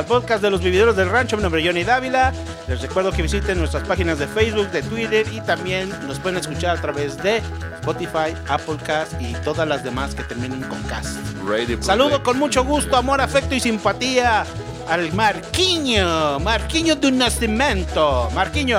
al podcast de los vividores del rancho. Mi nombre es Johnny Dávila. Les recuerdo que visiten nuestras páginas de Facebook, de Twitter y también nos pueden escuchar a través de Spotify, Applecast y todas las demás que terminen con cast. Saludo con mucho gusto, amor, afecto y simpatía al Marquiño, Marquiño de un nacimiento. Marquiño.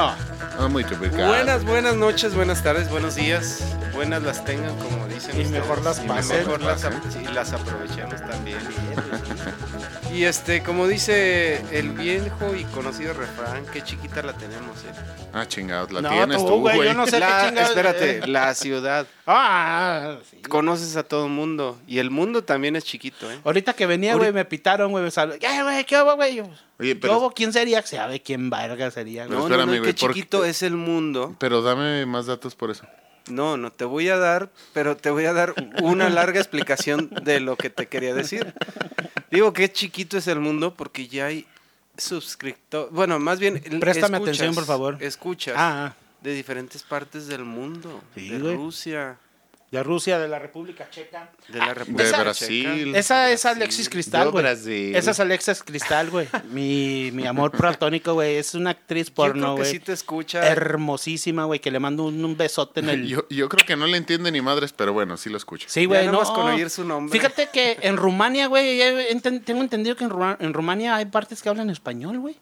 Ah, muy. Buenas, buenas noches, buenas tardes, buenos días. Buenas las tengan, como dicen. Y ustedes. mejor las Y pasen. mejor las, las aprovechemos también. Y este, como dice el viejo y conocido refrán, qué chiquita la tenemos, ¿eh? Ah, chingados, la No, tienes tú, güey, yo no sé La- qué chingados- espérate, la ciudad. Ah, sí. Conoces a todo el mundo. Y el mundo también es chiquito, ¿eh? Ahorita que venía, güey, me pitaron, güey, me sal- ¿Qué, güey? ¿Qué hubo, güey? Oye, ¿Qué pero, hubo? ¿Quién sería? Sabe quién verga sería, güey. No, espérame, no, no, güey, qué porque- chiquito es el mundo. pero dame más datos por eso. No, no te voy a dar, pero te voy a dar una larga explicación de lo que te quería decir. Digo que chiquito es el mundo porque ya hay suscriptores. Bueno, más bien. Préstame escuchas, atención, por favor. Escuchas Ah, ah, de diferentes partes del mundo. Sí, de güey. Rusia, de Rusia, de la República Checa. de la De República Brasil. Checa. Esa es Alexis Cristal, güey. Brasil. Esa es Alexis Cristal, güey. Mi, mi amor platónico, güey. Es una actriz Yo creo porno, que güey. sí te escucha. Hermosísima, güey, que le mando un, un besote en el... Yo, yo creo que no le entiende ni madres, pero bueno, sí lo escucho. Sí, güey, no. con oír su nombre. Fíjate que en Rumania, güey, tengo entendido que en, Ruma- en Rumania hay partes que hablan español, güey.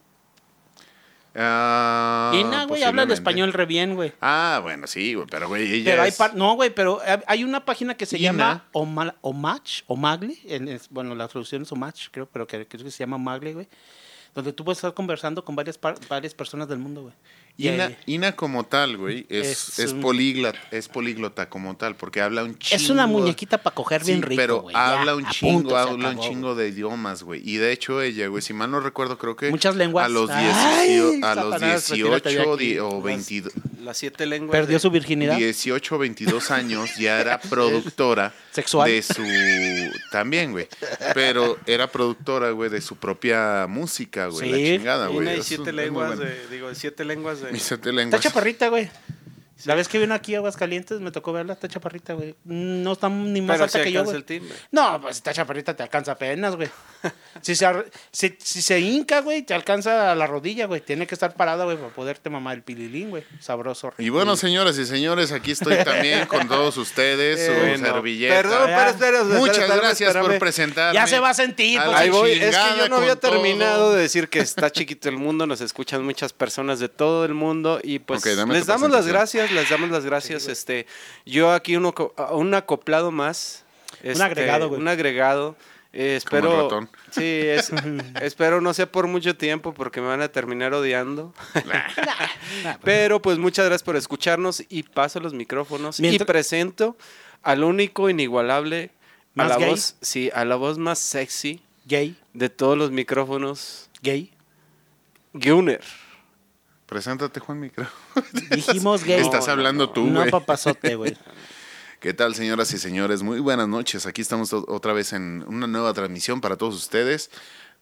Ah, Ina, güey, habla el español re bien, güey. Ah, bueno, sí, güey, pero güey, ella Pero hay es- par- no, güey, pero hay- una página que se Ina. llama Oma- Omach, Omagle, en- bueno, la traducción es Omach, creo, pero que, creo que se llama Omagle, güey. Donde tú puedes estar conversando con varias, par- varias personas del mundo, güey. Y, Ina, Ina como tal, güey, es, Es es, un- políglota, es políglota como tal, porque habla un chingo. es una muñequita para coger bien Sí, rico, pero güey. Ya, habla un chingo, habla un acabó, chingo de idiomas, güey. Y de hecho ella, güey, si mal no recuerdo, creo que Muchas lenguas. a los, Ay, 18 a los Satanás, retírate de 18 aquí. di- o Las- 22, Las siete lenguas. Perdió su virginidad 18 o 22 años ya era productora sexual. de su también, güey. Pero era productora, güey, de su propia música, güey, Sí, la chingada, güey. Una y siete un- lenguas bueno. de. Digo, siete lenguas de. Está chaparrita, güey. La vez que vino aquí a Aguascalientes me tocó verla, está chaparrita, güey. No está ni más Pero alta que yo, güey. No, pues esta chaparrita te alcanza apenas, güey. Si se, si, si se hinca, güey, te alcanza a la rodilla, güey. Tiene que estar parada, güey, para poderte mamar el pililín, güey. Sabroso. Y bueno, señoras y señores, aquí estoy también con todos ustedes, su Bueno, servilleta. Perdón, pero espera, espera, Muchas espérame, gracias por presentarme. Ya se va a sentir, pues, Ahí voy, es que yo no había todo. terminado de decir que está chiquito el mundo, nos escuchan muchas personas de todo el mundo y pues les damos las presentación. Gracias, les damos las gracias. este, yo aquí uno, un acoplado más. este, agregado, güey. Un agregado. eh, Como el espero, ratón. sí, es- espero no sea por mucho tiempo porque me van a terminar odiando. Pero pues muchas gracias por escucharnos y paso los micrófonos Mientras- y presento al único inigualable, a ¿Más la gay? voz, sí, a la voz más sexy Gay, de todos los micrófonos, gay. Gunner. Preséntate, Juan Micro. Dijimos gay. Estás no, hablando no. tú, No, güey. papazote, güey. ¿Qué tal, señoras y señores? Muy buenas noches. Aquí estamos otra vez en una nueva transmisión para todos ustedes.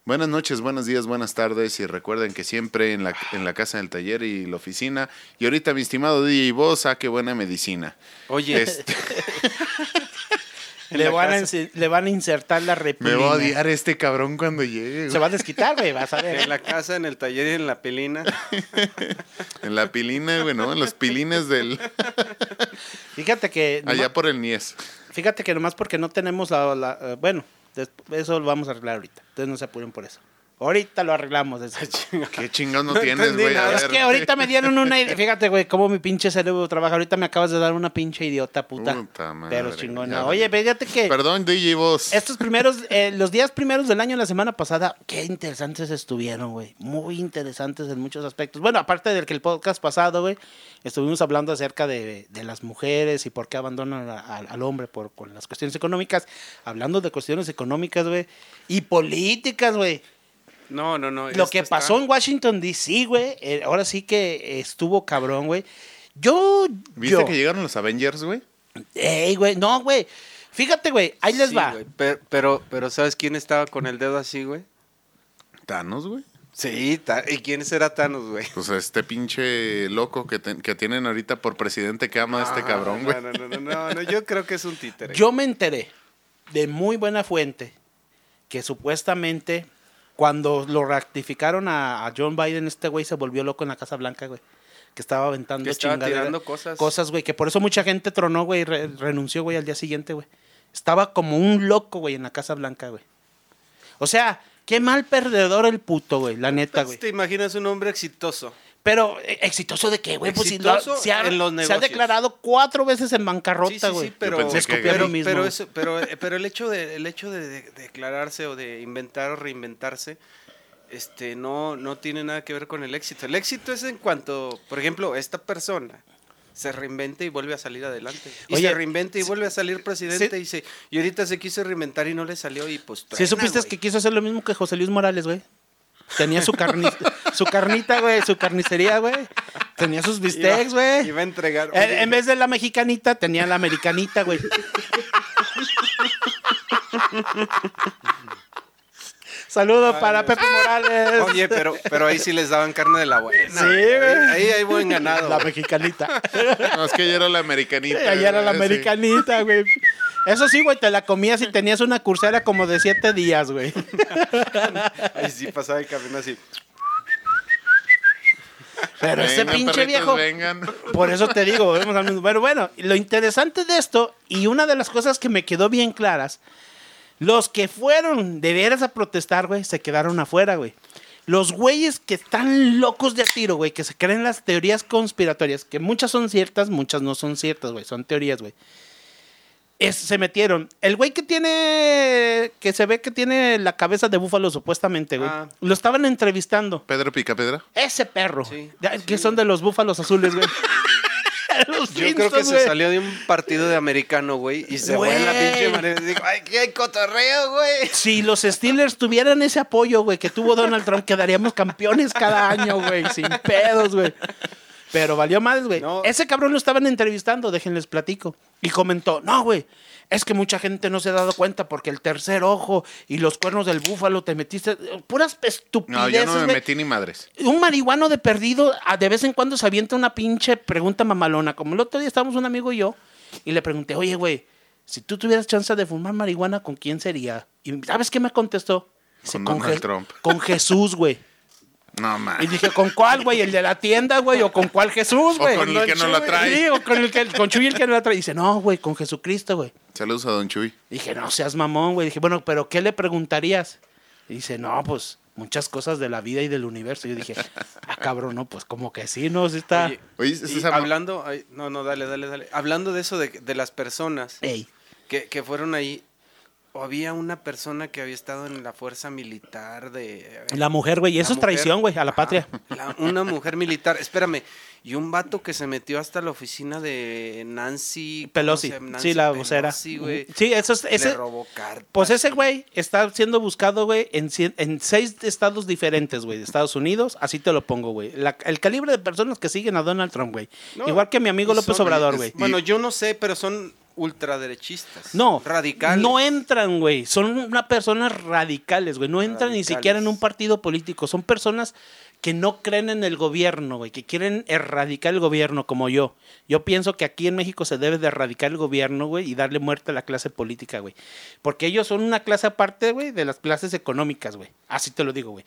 Buenas noches, buenos días, buenas tardes y recuerden que siempre en la, en la casa del taller y la oficina. Y ahorita, mi estimado DJ Boss, ah, qué buena medicina. Oye, Este, Le van, a le van a insertar la me repulina. va a odiar este cabrón cuando llegue. Se va a desquitar, güey, vas a ver. en la casa, en el taller y en la pelina. En la pilina, güey, ¿no? En los pilines del... Fíjate que... Allá por el Nies. Fíjate que nomás porque no tenemos la... la- eh, bueno, eso lo vamos a arreglar ahorita. Entonces no se apuren por eso. Ahorita lo arreglamos. desde- ¿Qué chingados no, No tienes, güey? Es que ahorita me dieron una idea. Fíjate, güey, cómo mi pinche cerebro trabaja. Ahorita me acabas de dar una pinche idiota puta. Puta madre, pero chingona. Oye, fíjate que Perdón, DJ Boss. estos primeros, eh, los días primeros del año, la semana pasada, qué interesantes estuvieron, güey. Muy interesantes en muchos aspectos. Bueno, aparte del que el podcast pasado, güey, estuvimos hablando acerca de, de las mujeres y por qué abandonan a- a- al hombre por con las cuestiones económicas. Hablando de cuestiones económicas, güey. Y políticas, güey. No, no, no. Lo que está- pasó en Washington D.C., güey, eh, ahora sí que estuvo cabrón, güey. Yo, ¿Viste yo, que llegaron los Avengers, güey? ey, güey, no, güey. Fíjate, güey, ahí les Sí, va. güey, Pero, pero, pero ¿sabes quién estaba con el dedo así, güey? Thanos, güey. Sí, Ta- ¿y quién será Thanos, güey? Pues este pinche loco que, te- que tienen ahorita por presidente que ama a este Ah, cabrón, güey. No, no, no, no, no, yo creo que es un títere. Yo me enteré de muy buena fuente que supuestamente Cuando lo ratificaron a, a John Biden, este güey se volvió loco en la Casa Blanca, güey. Que estaba aventando Que estaba tirando cosas. Cosas, güey, que por eso mucha gente tronó, güey, y re- renunció, güey, al día siguiente, güey. Estaba como un loco, güey, en la Casa Blanca, güey. O sea, qué mal perdedor el puto, güey, la neta, güey. Pues, ¿Te imaginas un hombre exitoso? Pero, eh, ¿exitoso de qué, güey? Pues si lo- se, ha, en los se ha declarado cuatro veces en Sí, bancarrota, sí, güey. sí, pero, Se que- a mí pero, mismo, pero, eso- pero, eh, pero el hecho de el hecho de, de- de declararse o de inventar o reinventarse este no no tiene nada que ver con el éxito. El éxito es en cuanto, por ejemplo, esta persona se reinventa y vuelve a salir adelante. Y Oye, se reinventa y sí- vuelve a salir presidente sí- y dice, y ahorita se quiso reinventar y no le salió y pues Si supiste que quiso hacer lo mismo que José Luis Morales, güey. Tenía su, carni su carnita, güey, su carnicería, güey. Tenía sus bistecs, güey. Iba a entregar. En, oye, en vez de la mexicanita, tenía la americanita, güey. Saludos Ay, para. Pepe Morales. Oye, pero, pero ahí sí les daban carne de la buena. Sí, güey. Ahí, ahí hay buen ganado. La mexicanita. No, es que ella era la americanita. Allá era la güey, sí. americanita, güey. Eso sí, güey, te la comías y tenías una cursera como de siete días, güey. Ahí sí pasaba el camino así. Pero ese pinche viejo. Vengan. Por eso te digo, vemos al mismo. Pero bueno, lo interesante de esto, y una de las cosas que me quedó bien claras, los que fueron de veras a protestar, güey, se quedaron afuera, güey. Los güeyes que están locos de a tiro, güey, que se creen las teorías conspiratorias, que muchas son ciertas, muchas no son ciertas, güey, son teorías, güey. Es- se metieron. El güey que tiene, que se ve que tiene la cabeza de búfalo supuestamente, güey. Ah. Lo estaban entrevistando. Pedro Picapedra. Ese perro. Sí, que son de los búfalos azules, güey. Los Yo creo que se salió de un partido de americano, güey, y se fue en la pinche manera. Digo, ay, qué hay cotorreo, güey. Si los Steelers tuvieran ese apoyo, güey, que tuvo Donald Trump, quedaríamos campeones cada año, güey, sin pedos, güey. Pero valió más, güey. No. Ese cabrón lo estaban entrevistando, déjenles platico. Y comentó, no, güey, es que mucha gente no se ha dado cuenta porque el tercer ojo y los cuernos del búfalo te metiste... Puras No, estupideces, yo no me metí ni madres. un marihuano de perdido, de vez en cuando se avienta una pinche pregunta mamalona. Como el otro día estábamos un amigo y yo, y le pregunté, oye, güey, si tú tuvieras chance de fumar marihuana, ¿con quién sería? Y ¿sabes qué me contestó? Dice, Con Donald Je- Trump. Con Jesús, güey. No, Y man. dije, ¿con cuál, güey? ¿El de la tienda, güey? ¿O con cuál Jesús, O güey? con el que no la trae. Sí, o con el que con Chuy el que no la trae. Dice, no, güey, con Jesucristo, güey. Saludos a Don Chuy. Dije, no seas mamón, güey. Dije, bueno, pero ¿qué le preguntarías? Y dice, no, pues muchas cosas de la vida y del universo. Y yo dije, ah, cabrón, no, pues como que sí, ¿no? Sí está. Oye, Oye, y hablando, ay, no, no, dale, dale, dale. Hablando de eso de, de las personas Ey. que, que fueron ahí, o había una persona que había estado en la fuerza militar de... La mujer, güey. Eso es mujer. traición, güey, a la Ajá. patria. La- una mujer militar, espérame, y un vato que se metió hasta la oficina de Nancy ¿cómo Pelosi. se? Sí, la vocera. Sí, eso es. Ese, Le robó cartas. pues ese güey está siendo buscado, güey, en, en seis estados diferentes, güey, de Estados Unidos. Así te lo pongo, güey. El calibre de personas que siguen a Donald Trump, güey. No, Igual que mi amigo López son- Obrador, güey. Bueno, yo no sé, pero son ultraderechistas. No, Radicales. No entran, güey. Son unas personas radicales, güey. No entran ni siquiera en un partido político. Son personas que no creen en el gobierno, güey. Que quieren erradicar el gobierno, como yo. Yo pienso que aquí en México se debe de erradicar el gobierno, güey, y darle muerte a la clase política, güey. Porque ellos son una clase aparte, güey, de las clases económicas, güey. Así te lo digo, güey.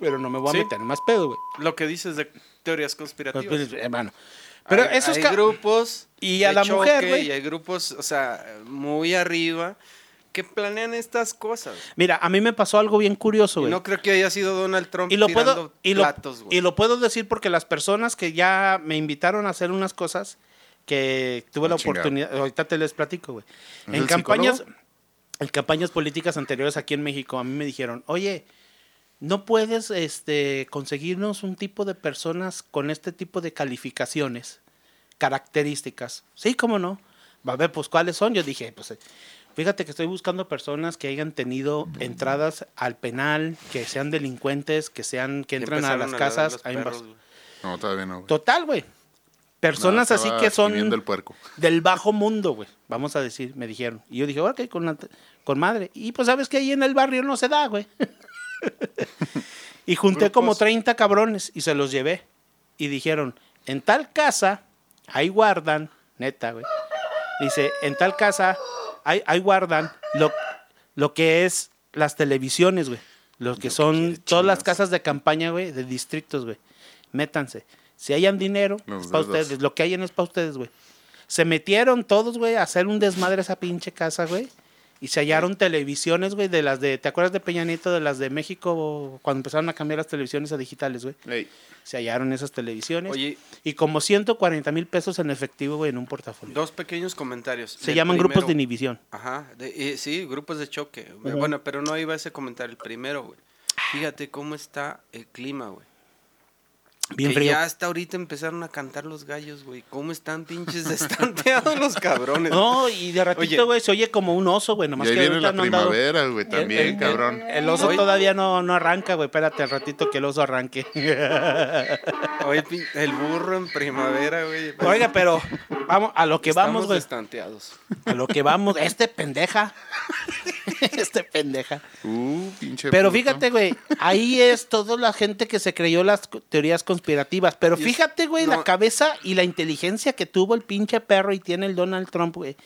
Pero no me voy a Sí. meter en más pedo, güey. Lo que dices de teorías conspirativas. Pues, hermano. Pero hay, esos hay grupos Y a la mujer, güey. Y hay grupos, o sea, muy arriba que planean estas cosas. Mira, a mí me pasó algo bien curioso, güey. no creo que haya sido Donald Trump y lo tirando puedo y platos, güey. y lo puedo decir porque las personas que ya me invitaron a hacer unas cosas que tuve Ah, la chingado. oportunidad ahorita te les platico güey ¿Es en campañas psicólogo? en campañas políticas anteriores aquí en México a mí me dijeron oye no puedes este conseguirnos un tipo de personas con este tipo de calificaciones características sí cómo no va a ver pues cuáles son yo dije pues Fíjate que estoy buscando personas que hayan tenido entradas al penal, que sean delincuentes, que sean que entran a las casas a perros. No, todavía no. güey. Total, güey. Personas No, así que son el puerco. del bajo mundo, güey. Vamos a decir, me dijeron. Y yo dije, ok, con, la- con madre. Y pues sabes que ahí en el barrio no se da, güey. y junté como Grupos. 30 cabrones y se los llevé. Y dijeron, en tal casa, ahí guardan, neta, güey. Dice, en tal casa, ahí, ahí guardan lo, lo que es las televisiones, güey. Los que Yo, son ¿qué quiere, todas las casas de campaña, güey, de distritos, güey. Métanse. Si hayan dinero, Los es para ustedes. Lo que hayan es para ustedes, güey. Se metieron todos, güey, a hacer un desmadre a esa pinche casa, güey. Y se hallaron televisiones, güey, de las de... ¿Te acuerdas de Peña Nieto, de las de México, cuando empezaron a cambiar las televisiones a digitales, güey? Ey, Se hallaron esas televisiones. Oye, Y como 140 mil pesos en efectivo, güey, en un portafolio. dos pequeños comentarios. Se El llaman grupos de inhibición. Ajá, de- eh, sí, grupos de choque. Bueno, pero no iba ese comentario. El primero, güey. Fíjate cómo está el clima, güey. Bien que frío. ya hasta ahorita empezaron a cantar los gallos, güey. ¿Cómo están pinches destanteados los cabrones? No, y de ratito, güey, se oye como un oso, güey. Y Nomás ahí que viene ahorita la no primavera, güey, también, El- el- cabrón. El, oso Oye. todavía no, no arranca, güey. Espérate al ratito que el oso arranque. Oye, el burro en primavera, güey. Oiga, pero vamos a lo que Estamos vamos, güey. destanteados. A lo que vamos. Este pendeja. este pendeja. Uh, pinche Pero puto. fíjate, güey, ahí es toda la gente que se creyó las teorías conspirativas. Pero fíjate, güey, la no. cabeza y la inteligencia que tuvo el pinche perro y tiene el Donald Trump, güey.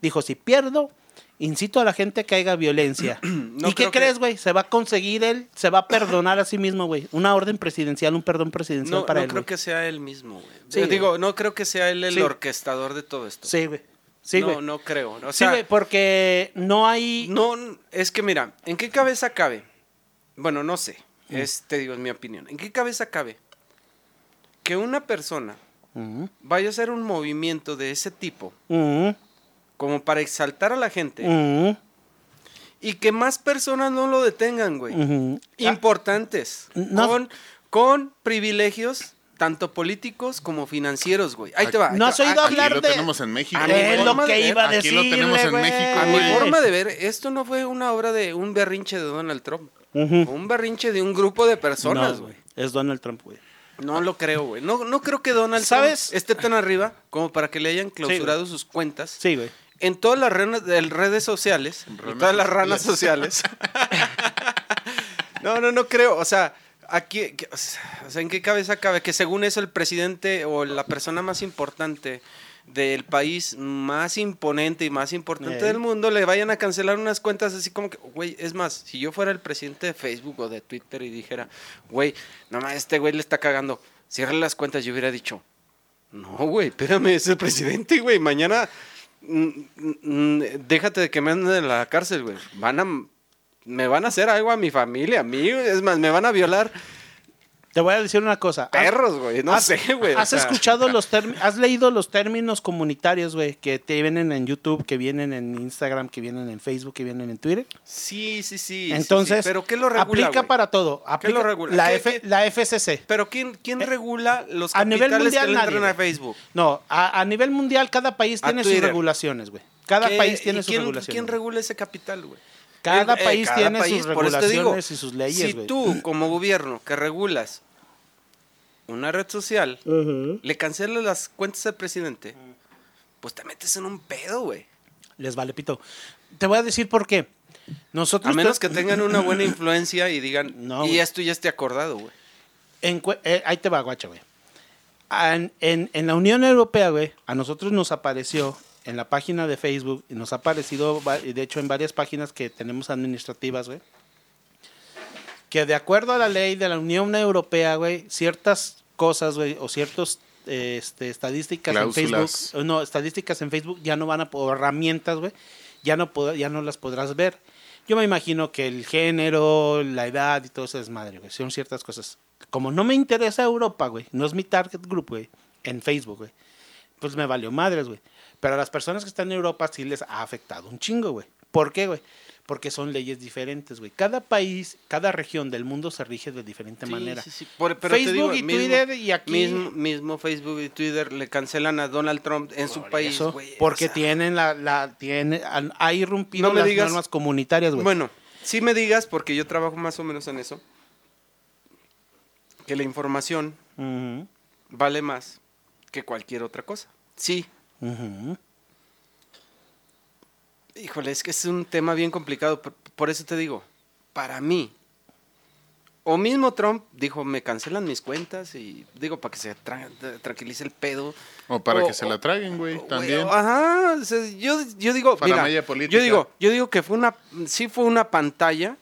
Dijo, si pierdo, incito a la gente que haya violencia. No ¿Y qué creo que- crees, güey? Se va a conseguir él, se va a perdonar a sí mismo, güey. Una orden presidencial, un perdón presidencial No, para no él. creo güey. que sea él mismo, güey. Sí, Yo digo, no creo que sea él el Sí. orquestador de todo esto. Sí, güey. Sí, no, no creo. O sí, güey, porque no hay... No, es que mira, ¿en qué cabeza cabe? Bueno, no sé. Mm. Es, te digo, es mi opinión. ¿En qué cabeza cabe que una persona vaya a hacer un movimiento de ese tipo como para exaltar a la gente y que más personas no lo detengan, güey? Ah, Importantes. No- Con, con privilegios tanto políticos como financieros, güey. Ahí te va. ahí ¿No has oído Aquí- Aquí hablar lo de- tenemos en México. A mi Es lo forma que de ver, iba a aquí lo tenemos en güey. México, A mi forma de ver, esto no fue una obra de un berrinche de Donald Trump. Un berrinche de un grupo de personas, No, güey. Es Donald Trump, güey. No lo creo, güey. No, no creo que Donald ¿Sabes? Trump esté tan arriba como para que le hayan clausurado sus cuentas Sí, güey. en todas las redes, de redes sociales, en todas las ranas sociales. no, no, no creo. O sea, aquí, o sea, ¿en qué cabeza cabe que según eso el presidente o la persona más importante del país más imponente y más importante del mundo le vayan a cancelar unas cuentas así como que, güey, es más, si yo fuera el presidente de Facebook o de Twitter y dijera, güey, no más, este güey le está cagando, cierre las cuentas, yo hubiera dicho, no, güey, espérame, es el presidente, güey, mañana mm, mm, déjate de que me anden en la cárcel, güey, van a, me van a hacer algo a mi familia, a mí, es más, me van a violar Te voy a decir una cosa. ¿Has- perros, güey, no has- sé, güey. o ¿Has sea. escuchado los términos, has leído los términos comunitarios, güey, que te vienen en YouTube, que vienen en Instagram, que vienen en Facebook, que vienen en Twitter? Sí, sí, sí. Entonces, sí, pero ¿qué lo regula, aplica para todo. ¿Qué lo regula? La, ¿Qué- F- qué? la FCC. Pero ¿quién, quién Eh, regula los a nivel capitales mundial que le nadie, entran a. Facebook? No, a, a nivel mundial cada país A tiene sus regulaciones, güey. Cada ¿Qué- país tiene sus quién, regulaciones. ¿Quién regula ese capital, güey? Cada Eh, eh, país cada tiene país, sus digo, regulaciones y sus leyes, Si tú, como gobierno, que regulas una red social, le cancelas las cuentas al presidente, pues te metes en un pedo, güey. Les vale pito. Te voy a decir por qué. Nosotros A menos te- que tengan una buena influencia y digan, No, y esto ya esté acordado, güey. Eh, ahí te va, guacha, güey. En, en- en la Unión Europea, güey, a nosotros nos apareció en la página de Facebook y nos ha aparecido, de hecho, en varias páginas que tenemos administrativas, güey, que de acuerdo a la ley de la Unión Europea, güey, ciertas cosas, güey, o ciertos eh, este, estadísticas en. Facebook, o no, estadísticas en Facebook ya no van a poder, herramientas, güey, ya no ya no las podrás ver. Yo me imagino que el género, la edad y todo eso es madre, güey. Son ciertas cosas. Como no me interesa Europa, güey, no es mi target group, güey, en Facebook, güey. Pues me valió madres, güey. Pero a las personas que están en Europa sí les ha afectado un chingo, güey. ¿Por qué, güey? Porque son leyes diferentes, güey. Cada país, cada región del mundo se rige de diferente Sí, manera. sí, sí. Por- pero te Facebook digo, y mismo- Twitter y aquí... Mismo, mismo Facebook y Twitter le cancelan a Donald Trump en su país, eso, güey. o porque sea, tienen la, la tiene, han- ha irrumpido No me las digas- normas comunitarias, güey. Bueno, sí me digas, porque yo trabajo más o menos en eso, que la información vale más que cualquier otra cosa. Sí. ujú. Híjole, es que es un tema bien complicado. Por, por eso te digo, para mí, o mismo Trump dijo, me cancelan mis cuentas y digo, para que se tra- tranquilice el pedo. O para O- que se la traguen, güey, también. Ajá, o sea, yo, yo digo, Para mira, yo digo, yo digo que fue una, sí fue una pantalla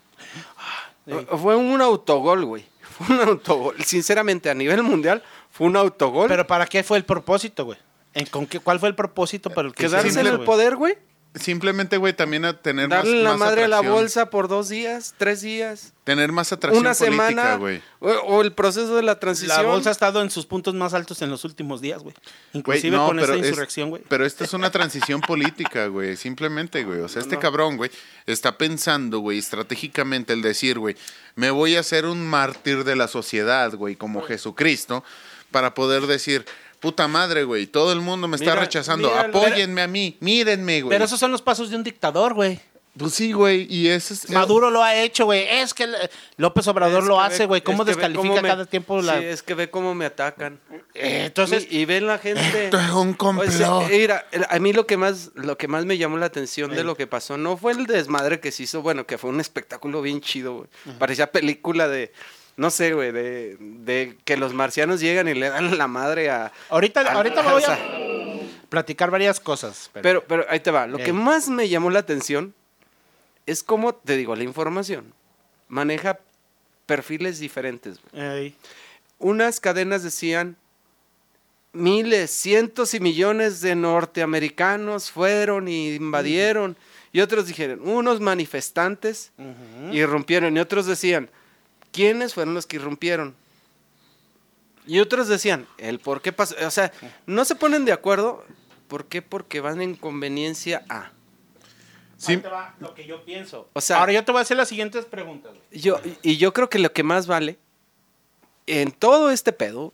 Fue un autogol, güey. Fue un autogol. Sinceramente, a nivel mundial, fue un autogol. Pero ¿para qué fue el propósito, güey? ¿En- ¿Con qué, ¿Cuál fue el propósito para el que Quedarse en el poder, güey. Simplemente, güey, también a tener más, Darle la más madre a la bolsa por dos días, tres días, Tener más atracción una política, semana. güey. O, o el proceso de la transición. La bolsa ha estado en sus puntos más altos en los últimos días, güey. Inclusive no, con esa pero es- insurrección, güey. Pero esta es una transición política, güey. Simplemente, güey. O sea, este no. cabrón, güey, está pensando, güey, estratégicamente el decir, güey, me voy a hacer un mártir de la sociedad, güey, como Jesucristo, para poder decir, puta madre, güey, todo el mundo me está rechazando. mira, Apóyenme a mí, mírenme, güey. Pero esos son los pasos de un dictador, güey. Pues sí, güey. Y ese es. Maduro lo ha hecho, güey. Es que le- López Obrador Es lo que ve- hace, güey. ¿Cómo es que ve descalifica cómo me- cada tiempo la... Sí, es que ve cómo me atacan. Eh, entonces, y, y ven la gente. Esto es un complot. O sea, mira, el- a mí lo que más lo que más me llamó la atención de lo que pasó no fue el desmadre que se hizo, bueno, que fue un espectáculo bien chido, güey. Parecía película de no sé, güey, de, de que los marcianos llegan y le dan la madre a ahorita, a- ahorita o voy a platicar varias cosas. Pero, Pero, pero ahí te va. Lo que más me llamó la atención es cómo, te digo, la información maneja perfiles diferentes. güey. Unas cadenas decían miles, cientos y millones de norteamericanos fueron y invadieron. Y otros dijeron, unos manifestantes irrumpieron. Y otros decían, ¿quiénes fueron los que irrumpieron? Y otros decían, el por qué pasó. O sea, no se ponen de acuerdo. ¿Por qué? Porque van en conveniencia a. Sí. ahí te va lo que yo pienso. O sea- Ahora yo te voy a hacer las siguientes preguntas. Yo, y yo creo que lo que más vale en todo este pedo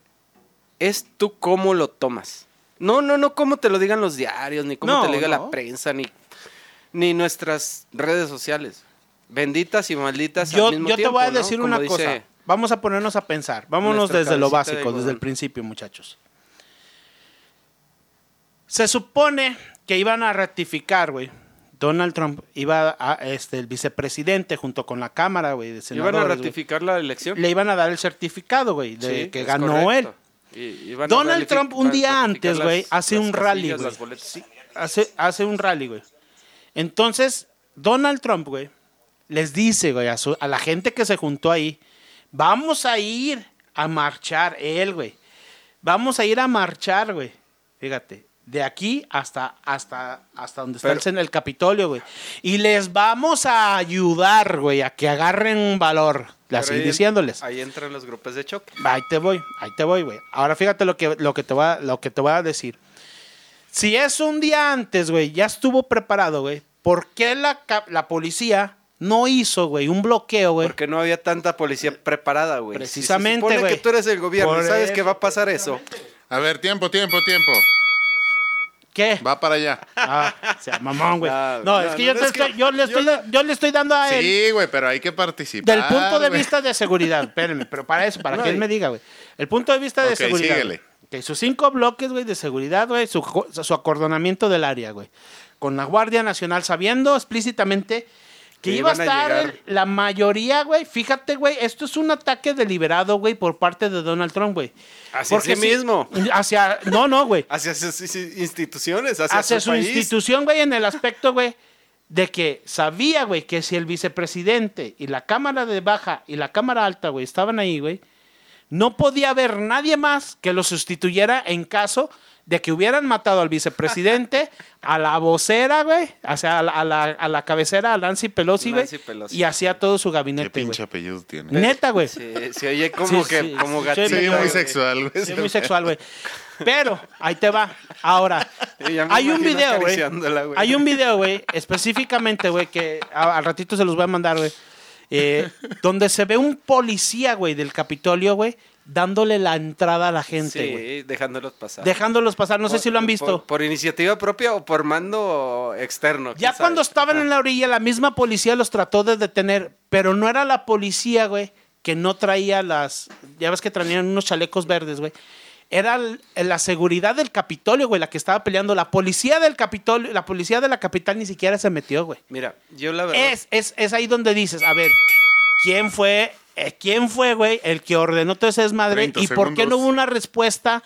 es tú cómo lo tomas. No, no, no cómo te lo digan los diarios, ni cómo No, te lo diga no. la prensa, ni, ni nuestras redes sociales. Benditas y malditas Yo, al mismo yo te voy a decir una dice- cosa. Vamos a ponernos a pensar. Vámonos nuestra desde lo de básico, desde el principio, muchachos. Se supone que iban a ratificar, güey. Donald Trump iba a, este, el vicepresidente junto con la Cámara, güey, de ¿Iban a ratificar la elección? Le iban a dar el certificado, güey, de Sí, que ganó correcto. él. Y- Donald Trump un día antes, güey, hace un rally, güey. hace, hace un rally, güey. Entonces, Donald Trump, güey, les dice, güey, a, su- a la gente que se juntó ahí, vamos a ir a marchar, él, güey. Vamos a ir a marchar, güey. Fíjate, de aquí hasta, hasta, hasta donde está Pero- el, sen- el Capitolio, güey. Y les vamos a ayudar, güey, a que agarren valor. Pero Así ahí- diciéndoles. Ahí entran los grupos de choque. Ahí te voy, ahí te voy, güey. Ahora fíjate lo que, lo que, te, voy a, lo que te voy a decir. Si es un día antes, güey, ya estuvo preparado, güey, ¿por qué la, la policía no hizo, güey, un bloqueo, güey? Porque no había tanta policía preparada, güey. Si Precisamente, se supone güey. que tú eres el gobierno Por y sabes eso, que va a pasar eso. A ver, tiempo, tiempo, tiempo. ¿Qué? Va para allá. Ah, o sea, mamón, güey. No, No, es que no, yo, no, te es que estoy, yo, le estoy, yo le estoy dando a él Sí, güey, pero hay que participar. del punto de vista de seguridad. Espérenme, pero para eso, para No, que él me diga, güey. El punto de vista de seguridad. síguele. güey. Ok, sus cinco bloques, güey, de seguridad, güey, su, su acordonamiento del área, güey. Con la Guardia Nacional, sabiendo explícitamente que Que iba a estar el- la mayoría, güey. Fíjate, güey, esto es un ataque deliberado, güey, por parte de Donald Trump, güey. Hacia sí si- mismo. Hacia, no, no, güey Hacia sus instituciones, hacia, hacia su país. institución, güey, en el aspecto, güey, de que sabía, güey, que si el vicepresidente y la Cámara de Baja y la Cámara Alta, güey, estaban ahí, güey, no podía haber nadie más que lo sustituyera en caso de que hubieran matado al vicepresidente, a la vocera, güey, o sea, a la, a la, a la cabecera, a Nancy Pelosi, güey, Nancy Pelosi. y hacía todo su ¿Qué gabinete, pinche güey. apellido tiene? Neta, güey. Sí, se oye como Sí, que sí, como sí, gatito. Sí, muy güey. sexual, güey. Sí, muy sexual, güey. Pero, ahí te va. Ahora, Sí, ya me hay un imagino video, güey. acariciándola, güey. Hay un video, güey, específicamente, güey, que a- al ratito se los voy a mandar, güey. eh, donde se ve un policía, güey, del Capitolio, güey, dándole la entrada a la gente. Sí, dejándolos pasar. Dejándolos pasar, no sé si lo han visto. Por, por iniciativa propia o por mando externo. Ya cuando sabe. estaban en la orilla, la misma policía los trató de detener, pero no era la policía, güey, que no traía las. Ya ves que traían unos chalecos verdes, güey. Era el- la seguridad del Capitolio, güey, la que estaba peleando. La policía del Capitolio, la policía de la capital ni siquiera se metió, güey. Mira, yo la verdad. Es, es, es ahí donde dices, a ver, ¿quién fue, quién fue, güey, el que ordenó todo ese desmadre? 30 ¿Y por qué no hubo una respuesta,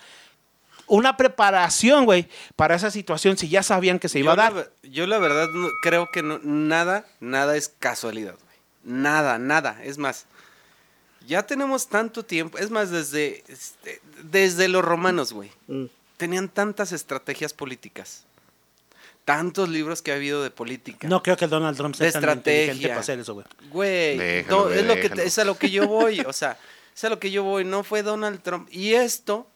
una preparación, güey, para esa situación si ya sabían que se iba a yo dar? yo la verdad no- creo que no- nada, nada es casualidad, güey. Nada, nada. Es más, ya tenemos tanto tiempo. Es más, desde, este, desde los romanos, güey. Mm. Tenían tantas estrategias políticas. Tantos libros que ha habido de política. No creo que Donald Trump sea De tan estrategia. inteligente para hacer eso, güey. Güey, Déjalo, no, güey, es, lo que, déjalo. es a lo que yo voy. O sea, es a lo que yo voy. No fue Donald Trump. Y esto,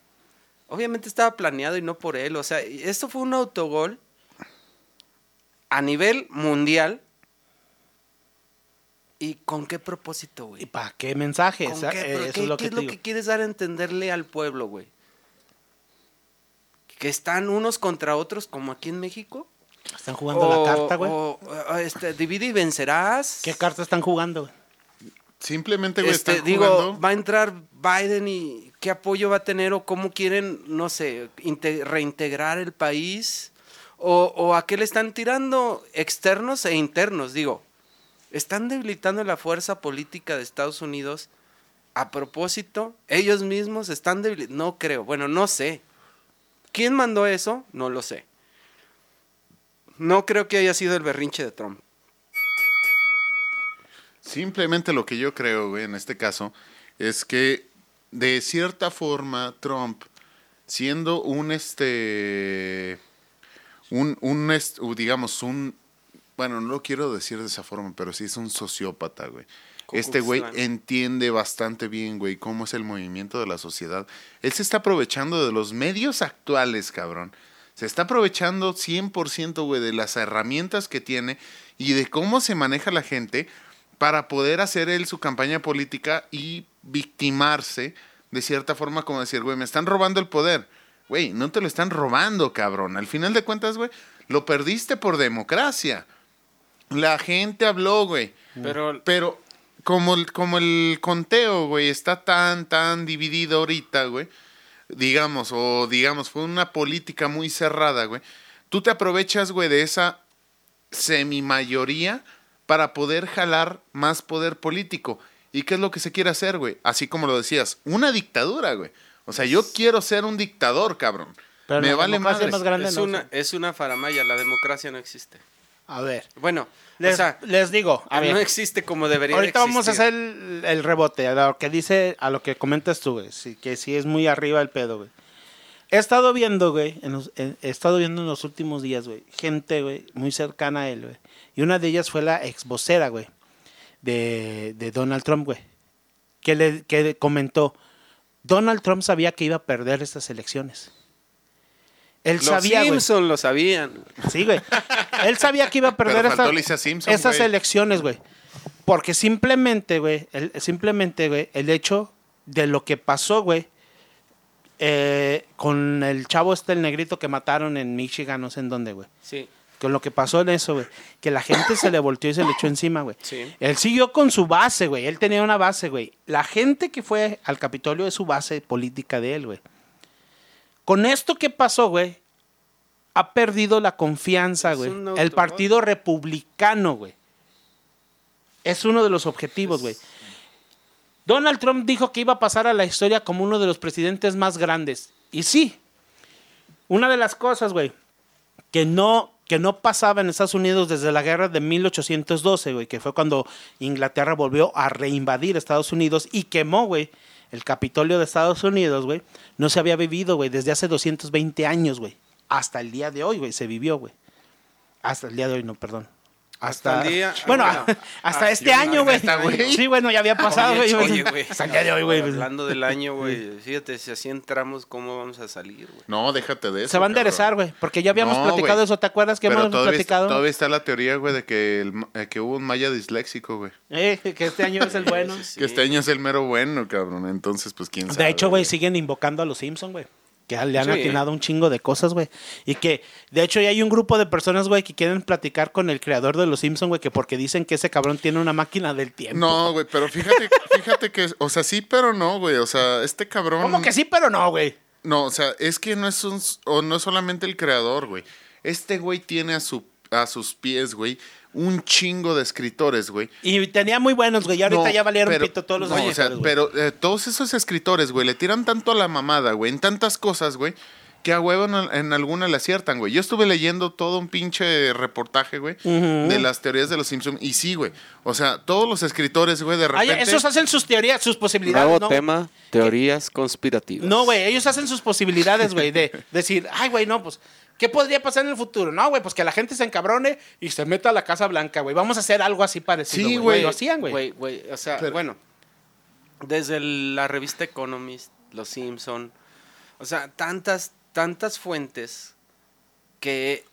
obviamente estaba planeado y no por él. O sea, esto fue un autogol a nivel mundial. ¿Y con qué propósito, ¿Y güey? para qué mensaje? ¿Con O sea, qué- eh, pero eso qué- es lo qué que es te lo digo. que quieres dar a entenderle al pueblo, güey? Que están unos contra otros como aquí en México. Están jugando O- la carta, güey. o, o, este, divide y vencerás. ¿Qué carta están jugando, güey? Simplemente, güey, Este, están digo, jugando. va a entrar Biden y qué apoyo va a tener o cómo quieren, no sé, inte- reintegrar el país o, o a qué le están tirando externos e internos. Digo, están debilitando la fuerza política de Estados Unidos a propósito. Ellos mismos están debilitando. No creo. Bueno, no sé. ¿Quién mandó eso? No lo sé. No creo que haya sido el berrinche de Trump. Simplemente lo que yo creo, güey, en este caso, es que de cierta forma Trump, siendo un este, un, un digamos, un, bueno, no lo quiero decir de esa forma, pero sí es un sociópata, güey. Este güey entiende bastante bien, güey, cómo es el movimiento de la sociedad. Él se está aprovechando de los medios actuales, cabrón. Se está aprovechando 100%, güey, de las herramientas que tiene y de cómo se maneja la gente para poder hacer él su campaña política y victimarse de cierta forma, como decir, güey, me están robando el poder. Güey, no te lo están robando, cabrón. Al final de cuentas, güey, lo perdiste por democracia. La gente habló, güey. Pero Pero como el, como el conteo, güey, está tan, tan dividido ahorita, güey, digamos, o digamos, fue una política muy cerrada, güey, tú te aprovechas, güey, de esa semimayoría para poder jalar más poder político. ¿Y qué es lo que se quiere hacer, güey? Así como lo decías, una dictadura, güey. O sea, yo quiero ser un dictador, cabrón. Pero Me la vale más grande es no, una, es una faramaya, la democracia no existe. A ver, Bueno, les, o sea, les digo, a ver, no existe como debería de ahorita vamos a hacer el, el rebote a lo que dice, a lo que comentas tú, güey, sí, que sí es muy arriba el pedo, güey. He estado viendo, güey, en los- en- he estado viendo en los últimos días, güey, gente, güey, muy cercana a él, güey. Y una de ellas fue la ex vocera, güey, de, de Donald Trump, güey, que le que comentó, Donald Trump sabía que iba a perder estas elecciones. Él Los sabía. Simpson lo sabían. Sí, güey. Él sabía que iba a perder Simpson, esas elecciones, güey. Porque simplemente, güey, el, simplemente, güey, el hecho de lo que pasó, güey, eh, con el chavo este, el negrito que mataron en Michigan, no sé en dónde, güey. Sí, Con lo que pasó en eso, güey. Que la gente se le volteó y se le echó encima, güey. sí. Él siguió con su base, güey. Él tenía una base, güey. La gente que fue al Capitolio es su base política de él, güey. Con esto que pasó, güey, ha perdido la confianza, güey. El. Partido Republicano, güey. Es uno de los objetivos, güey. Donald Trump dijo que iba a pasar a la historia como uno de los presidentes más grandes. Y sí, una de las cosas, güey, que no, que no pasaba en Estados Unidos desde la guerra de 1812, güey, que fue cuando Inglaterra volvió a reinvadir Estados Unidos y quemó, güey, el Capitolio de Estados Unidos, güey, no se había vivido, güey, desde hace 220 años, güey. Hasta el día de hoy, güey, se vivió, güey. Hasta el día de hoy, no, perdón. Hasta, Hasta el día- Bueno, bueno. hasta Ah, este año, güey. hasta, güey. Sí, bueno, ya había pasado, güey. oye, güey. Hasta el día de hoy, güey. Hablando del año, güey. Fíjate, si así entramos, ¿cómo vamos a salir, güey? No, déjate de eso. Se va a enderezar, güey. Porque ya habíamos No, platicado eso. ¿Te acuerdas que Pero hemos todavía, platicado? Está, todavía está la teoría, güey, de que, el eh, que hubo un maya disléxico, güey. Eh, que este año es el bueno. Sí, sí. Que este año es el mero bueno, cabrón. Entonces, pues, quién sabe. De hecho, güey, siguen invocando a los Simpson, güey. Que le han Sí. atinado un chingo de cosas, güey. Y que, de hecho, ya hay un grupo de personas, güey, que quieren platicar con el creador de los Simpson, güey, que porque dicen que ese cabrón tiene una máquina del tiempo. No, güey, pero fíjate, fíjate que, o sea, sí, pero no, güey. O sea, este cabrón. ¿Cómo que sí, pero no, güey? No, o sea, es que no es un, o no es solamente el creador, güey. Este güey tiene a su a sus pies, güey, un chingo de escritores, güey. Y tenía muy buenos, güey. Y ahorita No, ya valieron pero- pito todos los no, o sea, pero eh, todos esos escritores, güey, le tiran tanto a la mamada, güey, en tantas cosas, güey, que a huevo en, en alguna le aciertan, güey. Yo estuve leyendo todo un pinche reportaje, güey, de las teorías de los Simpsons. Y sí, güey. O sea, todos los escritores, güey, de Ay, repente. esos hacen sus teorías, sus posibilidades. Nuevo ¿no? tema, teorías conspirativas. No, güey, ellos hacen sus posibilidades, güey, de decir, ay, güey, no, pues, ¿qué podría pasar en el futuro? No, güey, pues que la gente se encabrone y se meta a la Casa Blanca, güey. Vamos a hacer algo así parecido. Sí, güey. Lo hacían, güey. Güey, güey, o sea, Pero- bueno, desde el- la revista Economist, Los Simpson, o sea, tantas, tantas fuentes que,